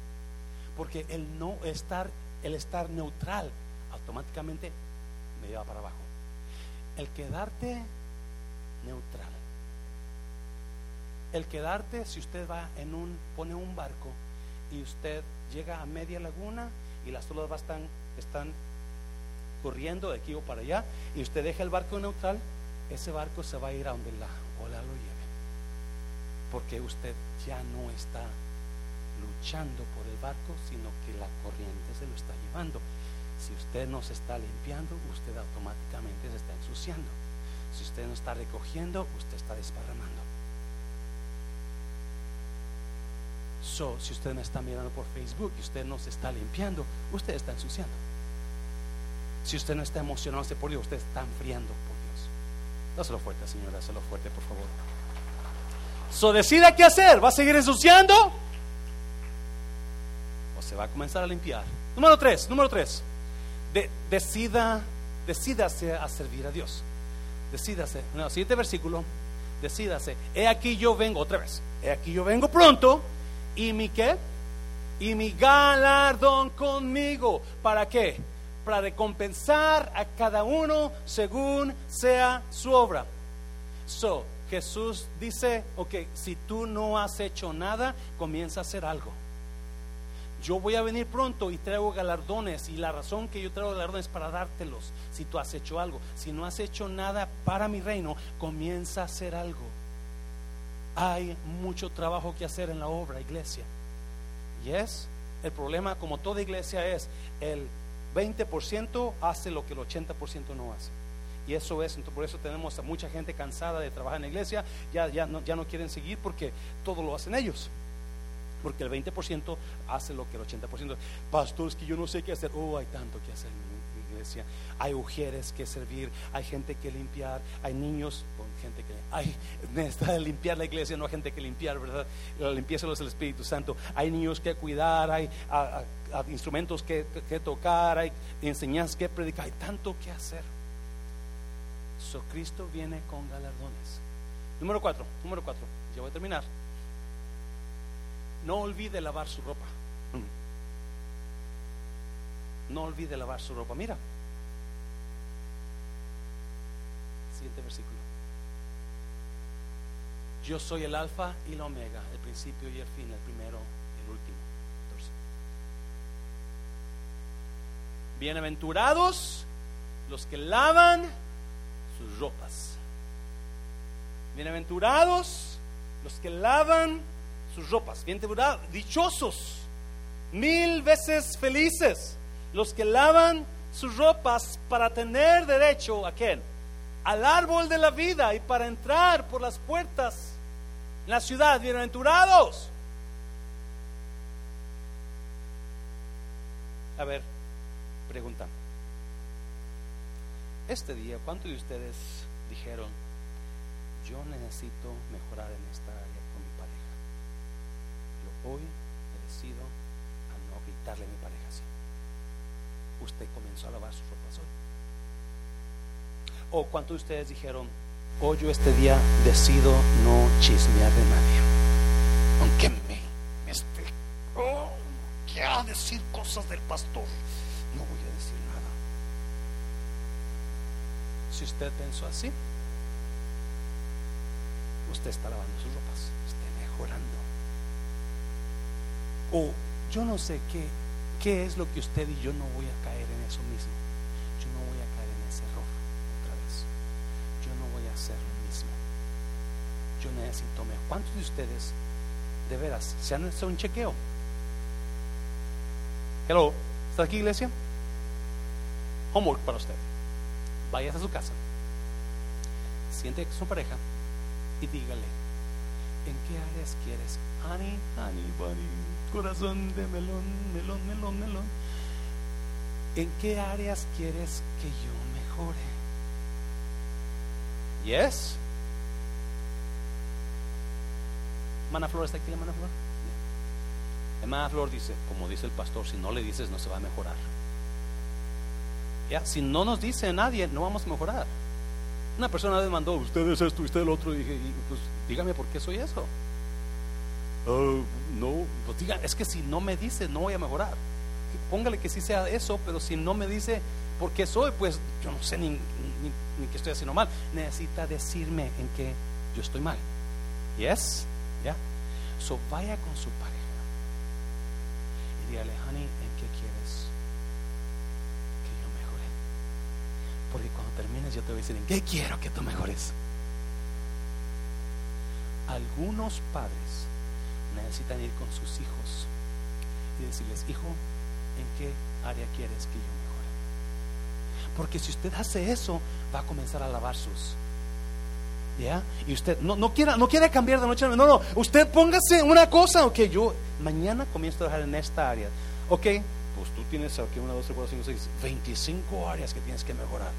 Porque el no estar, el estar neutral, automáticamente me lleva para abajo. El quedarte neutral. El quedarte, si usted va en un, pone un barco y usted llega a media laguna y las olas están, están corriendo de aquí o para allá y usted deja el barco neutral, ese barco se va a ir a donde la ola lo lleve. Porque usted ya no está luchando por el barco, sino que la corriente se lo está llevando. Si usted no se está limpiando, usted automáticamente se está ensuciando. Si usted no está recogiendo, usted está desparramando. So, si usted me está mirando por Facebook y usted no se está limpiando, usted está ensuciando. Si usted no está emocionándose por Dios, usted está enfriando por Dios. Dáselo fuerte, Señor, dáselo fuerte, por favor. So decida qué hacer. ¿Va a seguir ensuciando? ¿O se va a comenzar a limpiar? Número tres, número tres. De, decida, decídase a servir a Dios. Decídase. No, siguiente versículo. Decídase. He aquí yo vengo, otra vez. He aquí yo vengo pronto. ¿Y mi qué? Y mi galardón conmigo. ¿Para qué? Para recompensar a cada uno según sea su obra. So, Jesús dice, ok, si tú no has hecho nada, comienza a hacer algo. Yo voy a venir pronto y traigo galardones y la razón que yo traigo galardones es para dártelos si tú has hecho algo. Si no has hecho nada para mi reino, comienza a hacer algo. Hay mucho trabajo que hacer en la obra, iglesia. Y es el problema, como toda iglesia, es el 20% hace lo que el 80% no hace. Y eso es, por eso tenemos a mucha gente cansada de trabajar en la iglesia, ya, ya, no, ya no quieren seguir porque todo lo hacen ellos. Porque el 20% hace lo que el 80%. Pastor, es que yo no sé qué hacer. Oh, hay tanto que hacer en mi iglesia. Hay mujeres que servir, hay gente que limpiar, hay niños, gente que hay <laughs> necesita limpiar la iglesia, no hay gente que limpiar, ¿verdad? La limpieza es el Espíritu Santo. Hay niños que cuidar, hay instrumentos que, tocar, hay enseñanzas que predicar, hay tanto que hacer. So Cristo viene con galardones. Número cuatro, número cuatro, ya voy a terminar. No olvide lavar su ropa. No olvide lavar su ropa. Mira. Siguiente versículo. Yo soy el alfa y la omega, el principio y el fin, el primero y el último. Bienaventurados los que lavan sus ropas. Bienaventurados los que lavan sus ropas. Bienaventurados, dichosos, mil veces felices los que lavan sus ropas para tener derecho a quién? Al árbol de la vida y para entrar por las puertas en la ciudad. Bienaventurados. A ver, pregunta. Este día, ¿cuántos de ustedes dijeron, yo necesito mejorar en esta área con mi pareja? Yo hoy he decidido a no gritarle a mi pareja así. Usted comenzó a lavar sus ropas hoy. ¿O cuántos de ustedes dijeron, hoy yo este día decido no chismear de nadie? Aunque me, me esté, oh, quiera decir cosas del pastor, no voy a decir nada. Si usted pensó así, usted está lavando sus ropas, está mejorando. O yo no sé qué, qué es lo que usted y yo no voy a caer en eso mismo. Yo no voy a caer en ese error otra vez. Yo no voy a hacer lo mismo. Me ¿Cuántos de ustedes de veras se han hecho un chequeo? Hello, ¿está aquí iglesia? Homework para usted. Vayas a su casa, siente con su pareja y dígale, ¿en qué áreas quieres? Honey, honey, bunny, corazón de melón, melón, melón, melón. ¿En qué áreas quieres que yo mejore? Yes. Mana Flor está aquí la Mana Flor. Mana Flor dice, como dice el pastor, si no le dices no se va a mejorar. Ya, si no nos dice nadie, no vamos a mejorar. Una persona me mandó, usted es esto, usted el otro, y dije, pues dígame por qué soy eso. Oh, no, pues diga, es que si no me dice, no voy a mejorar. Póngale que sí sea eso, pero si no me dice por qué soy, pues yo no sé ni, ni, que estoy haciendo mal. Necesita decirme en qué yo estoy mal. ¿Yes? ¿Ya? So vaya con su pareja y dígale, honey, ¿en qué quieres que yo mejore? Porque cuando termines yo te voy a decir, ¿en qué quiero que tú mejores? Algunos padres necesitan ir con sus hijos y decirles, hijo, ¿en qué área quieres que yo mejore? Porque si usted hace eso, va a comenzar a lavar sus. ¿Ya? Y usted no, no, quiera, no quiere cambiar de noche a No, no. Usted póngase una cosa. Ok, yo mañana comienzo a trabajar en esta área. Ok, pues tú tienes aquí una, dos, tres, cuatro, cinco, seis, 25 áreas que tienes que mejorar.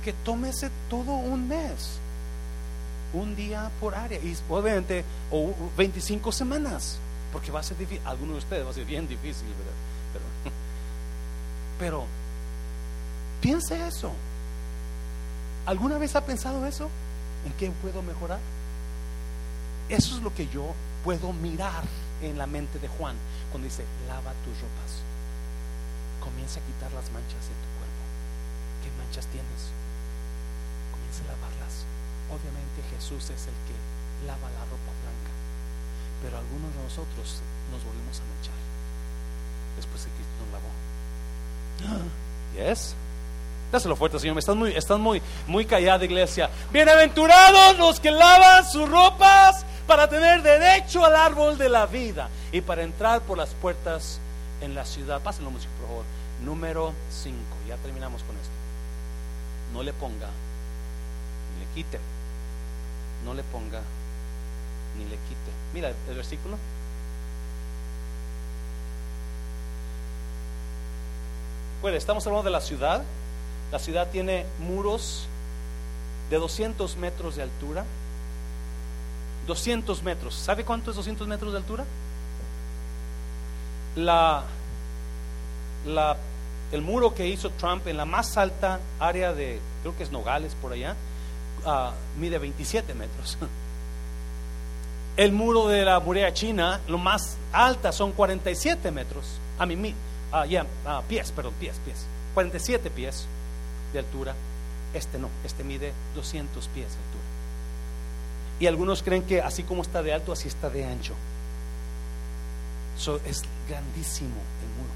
Ok, tómese todo un mes un día por área y obviamente o 25 semanas porque va a ser difícil algunos de ustedes va a ser bien difícil pero, <laughs> pero piense eso ¿alguna vez ha pensado eso? ¿En qué puedo mejorar? eso es lo que yo puedo mirar en la mente de Juan cuando dice lava tus ropas comienza a quitar las manchas de tu cuerpo ¿qué manchas tienes? comienza a lavarlas Obviamente Jesús es el que lava la ropa blanca, pero algunos de nosotros nos volvemos a manchar después de Cristo nos lavó. <gasps> Yes. Dáselo fuerte, Señor. Están muy, están muy, muy callada, iglesia. Bienaventurados los que lavan sus ropas para tener derecho al árbol de la vida y para entrar por las puertas en la ciudad. Pásenlo, música, por favor. Número 5. Ya terminamos con esto. No le ponga, ni le quite. No le ponga, ni le quite. Mira el versículo. Bueno, estamos hablando de la ciudad la ciudad tiene muros de 200 metros de altura. 200 metros. ¿Sabe cuánto es 200 metros de altura? La, el muro que hizo Trump en la más alta área de, creo que es Nogales por allá, ah, mide 27 metros. <laughs> El muro de la muralla china, lo más alta son 47 metros. A mí, ah, pies, perdón, pies, pies. 47 pies de altura. Este no, este mide 200 pies de altura. Y algunos creen que así como está de alto, así está de ancho. So, es grandísimo el muro.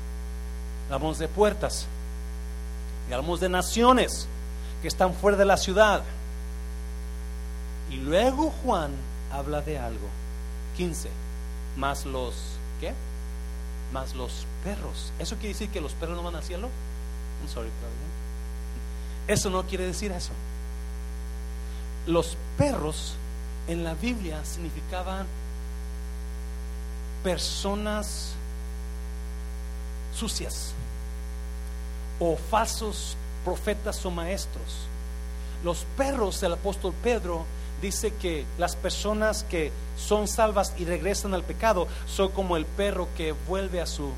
Hablamos de puertas. Y hablamos de naciones que están fuera de la ciudad. Y luego Juan habla de algo. 15. Más los, ¿qué? Más los perros. ¿Eso quiere decir que los perros no van al cielo? Eso no quiere decir eso. Los perros en la Biblia significaban personas sucias o falsos profetas o maestros. Los perros del apóstol Pedro dice que las personas que son salvas y regresan al pecado son como el perro que vuelve a su...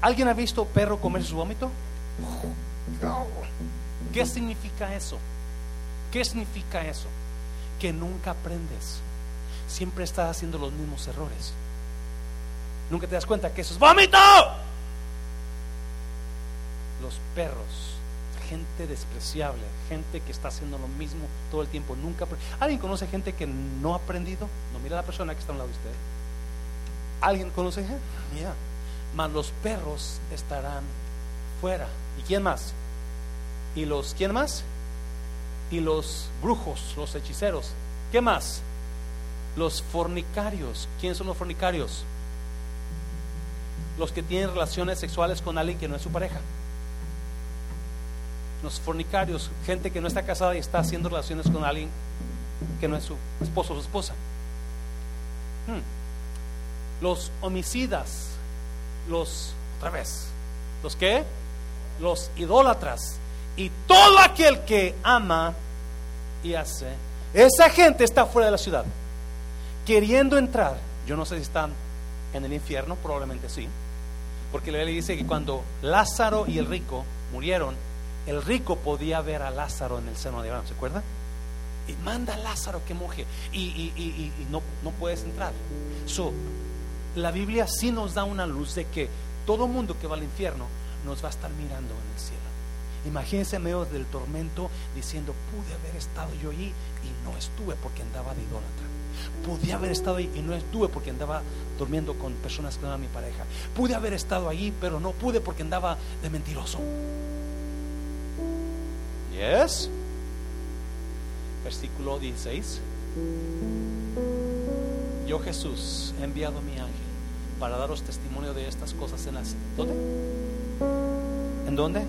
¿Alguien ha visto perro comer su vómito? ¿Qué significa eso? ¿Qué significa eso? Que nunca aprendes. Siempre estás haciendo los mismos errores. Nunca te das cuenta que eso es vómito. Los perros gente despreciable, gente que está haciendo lo mismo todo el tiempo, nunca. ¿Alguien conoce gente que no ha aprendido? No, mira la persona que está al lado de usted. ¿Alguien conoce gente? Mira, mas los perros estarán fuera. ¿Y quién más? ¿Y los quién más? Y los brujos, los hechiceros. ¿Qué más? Los fornicarios. ¿Quiénes son los fornicarios? Los que tienen relaciones sexuales con alguien que no es su pareja los fornicarios, gente que no está casada y está haciendo relaciones con alguien que no es su esposo o su esposa. Hmm. Los homicidas, los, otra vez, los que, los idólatras y todo aquel que ama y hace, esa gente está fuera de la ciudad, queriendo entrar. Yo no sé si están en el infierno, probablemente sí, porque la Biblia dice que cuando Lázaro y el rico murieron, el rico podía ver a Lázaro en el seno de Abraham, ¿se acuerda? Y manda a Lázaro que moje y, no, no, puedes entrar. So, la Biblia sí nos da una luz de que todo mundo que va al infierno nos va a estar mirando en el cielo. Imagínense en medio del tormento diciendo, pude haber estado yo allí y no estuve porque andaba de idólatra. Pude haber estado ahí y no estuve porque andaba durmiendo con personas que no eran mi pareja. Pude haber estado allí, pero no pude porque andaba de mentiroso. Yes. Versículo 16. Yo Jesús he enviado mi ángel para daros testimonio de estas cosas en las ¿dónde? ¿En dónde?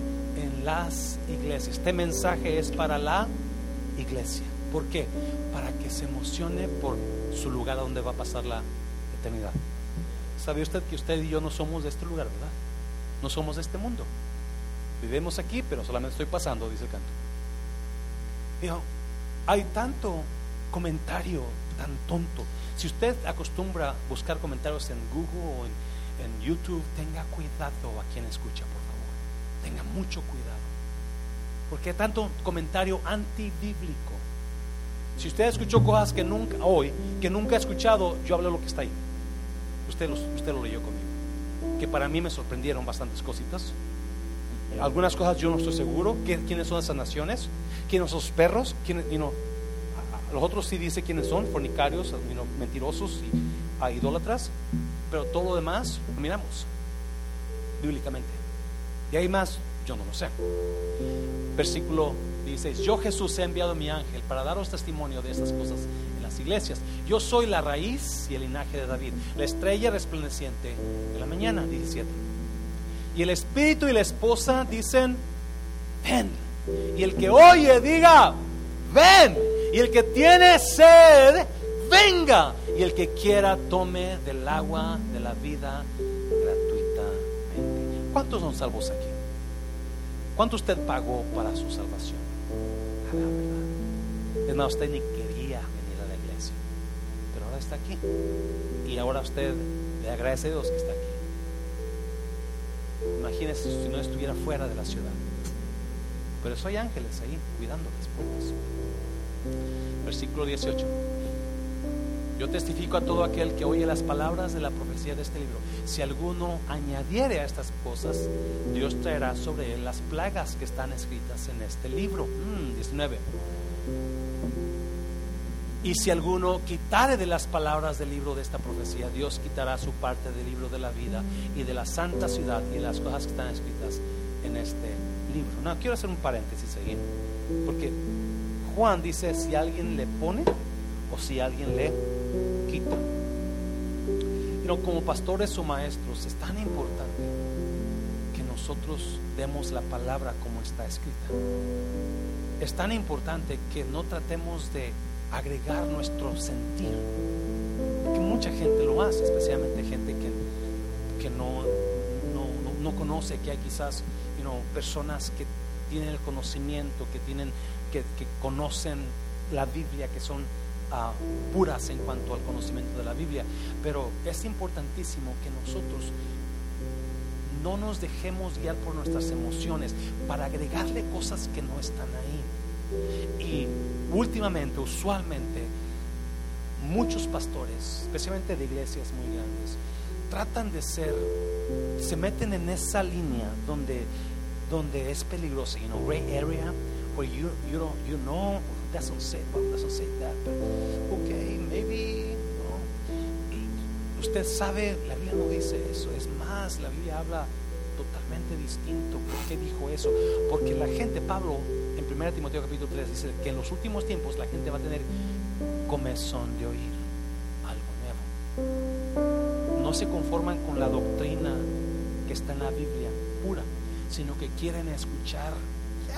Las iglesias. Este mensaje es para la iglesia. ¿Por qué? Para que se emocione por su lugar a donde va a pasar la eternidad. ¿Sabe usted que usted y yo no somos de este lugar, verdad? No somos de este mundo. Vivimos aquí, pero solamente estoy pasando, dice el canto. Dijo, hay tanto comentario tan tonto. Si usted acostumbra buscar comentarios en Google o en, YouTube, tenga cuidado a quien escucha. Tenga mucho cuidado. Porque hay tanto comentario antibíblico. Si usted escuchó cosas que nunca, hoy, que nunca ha escuchado, yo hablo lo que está ahí. Usted, usted lo leyó conmigo. Que para mí me sorprendieron bastantes cositas. Algunas cosas yo no estoy seguro. ¿Quiénes son esas naciones? ¿Quiénes son los perros? ¿Quiénes, los otros sí dice quiénes son, fornicarios, mentirosos y idólatras. Pero todo lo demás miramos bíblicamente. Y hay más, yo no lo sé. Versículo 16. Yo Jesús he enviado mi ángel para daros testimonio de estas cosas en las iglesias. Yo soy la raíz y el linaje de David, la estrella resplandeciente de la mañana. 17. Y el espíritu y la esposa dicen, ven. Y el que oye diga, ven. Y el que tiene sed, venga. Y el que quiera tome del agua de la vida gratuitamente. ¿Cuántos son salvos aquí? ¿Cuánto usted pagó para su salvación? A verdad. Es más, usted ni quería venir a la iglesia, pero ahora está aquí. Y ahora usted le agradece a Dios que está aquí. Imagínese si no estuviera fuera de la ciudad. Pero eso hay ángeles ahí cuidando las puertas. Versículo 18. Yo testifico a todo aquel que oye las palabras de la profecía de este libro. Si alguno añadiere a estas cosas, Dios traerá sobre él las plagas que están escritas en este libro. 19. Mm, y si alguno quitare de las palabras del libro de esta profecía, Dios quitará su parte del libro de la vida y de la santa ciudad y las cosas que están escritas en este libro. No, quiero hacer un paréntesis ahí, porque Juan dice, si alguien le pone o si alguien le Pero como pastores o maestros es tan importante que nosotros demos la palabra como está escrita. Es tan importante que no tratemos de agregar nuestro sentir. Que mucha gente lo hace, especialmente gente que, que no, no, conoce, que hay quizás personas que tienen el conocimiento, que, tienen, que, que conocen la Biblia, que son puras en cuanto al conocimiento de la Biblia, pero es importantísimo que nosotros no nos dejemos guiar por nuestras emociones para agregarle cosas que no están ahí. Y últimamente, usualmente, muchos pastores, especialmente de iglesias muy grandes, tratan de ser, se meten en esa línea donde, donde es peligroso, you know, gray area, where you, you, don't, you know doesn't say, well, doesn't say that, but okay, maybe, no. Usted sabe, la Biblia no dice eso, es más, la Biblia habla totalmente distinto. ¿Por qué dijo eso? Porque la gente, Pablo, en 1 Timoteo capítulo 3 dice que en los últimos tiempos la gente va a tener comezón de oír algo nuevo. No se conforman con la doctrina que está en la Biblia pura, sino que quieren escuchar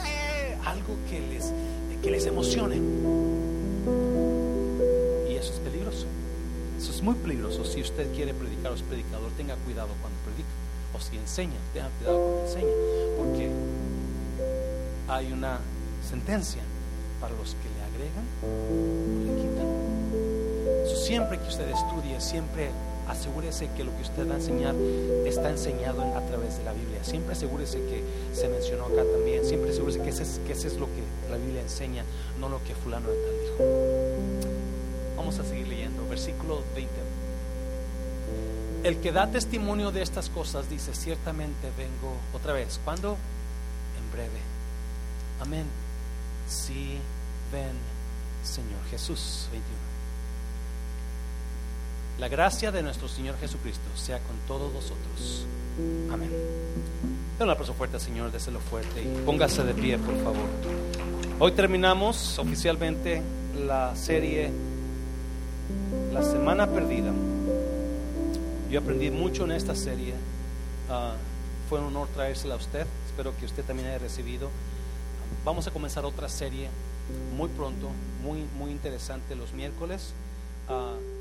eh, algo que les que les emocione. Y eso es peligroso. Eso es muy peligroso. Si usted quiere predicar o es predicador, tenga cuidado cuando predica. O si enseña, tenga cuidado cuando enseña. Porque hay una sentencia para los que le agregan o le quitan. siempre que usted estudie, siempre asegúrese que lo que usted va a enseñar está enseñado a través de la Biblia. Siempre asegúrese que se mencionó acá también. Siempre asegúrese que ese, es, lo que la Biblia enseña, no lo que fulano de tal dijo. Vamos a seguir leyendo. Versículo 20. El que da testimonio de estas cosas dice, ciertamente vengo otra vez. ¿Cuándo? En breve. Amén. Sí, ven, Señor Jesús. 21. La gracia de nuestro Señor Jesucristo sea con todos vosotros. Amén. Den un aplauso fuerte, Señor, déselo fuerte y póngase de pie, por favor. Hoy terminamos oficialmente la serie La Semana Perdida. Yo aprendí mucho en esta serie. Ah, fue un honor traérsela a usted. Espero que usted también haya recibido. Vamos a comenzar otra serie muy pronto, muy, muy interesante los miércoles. Uh,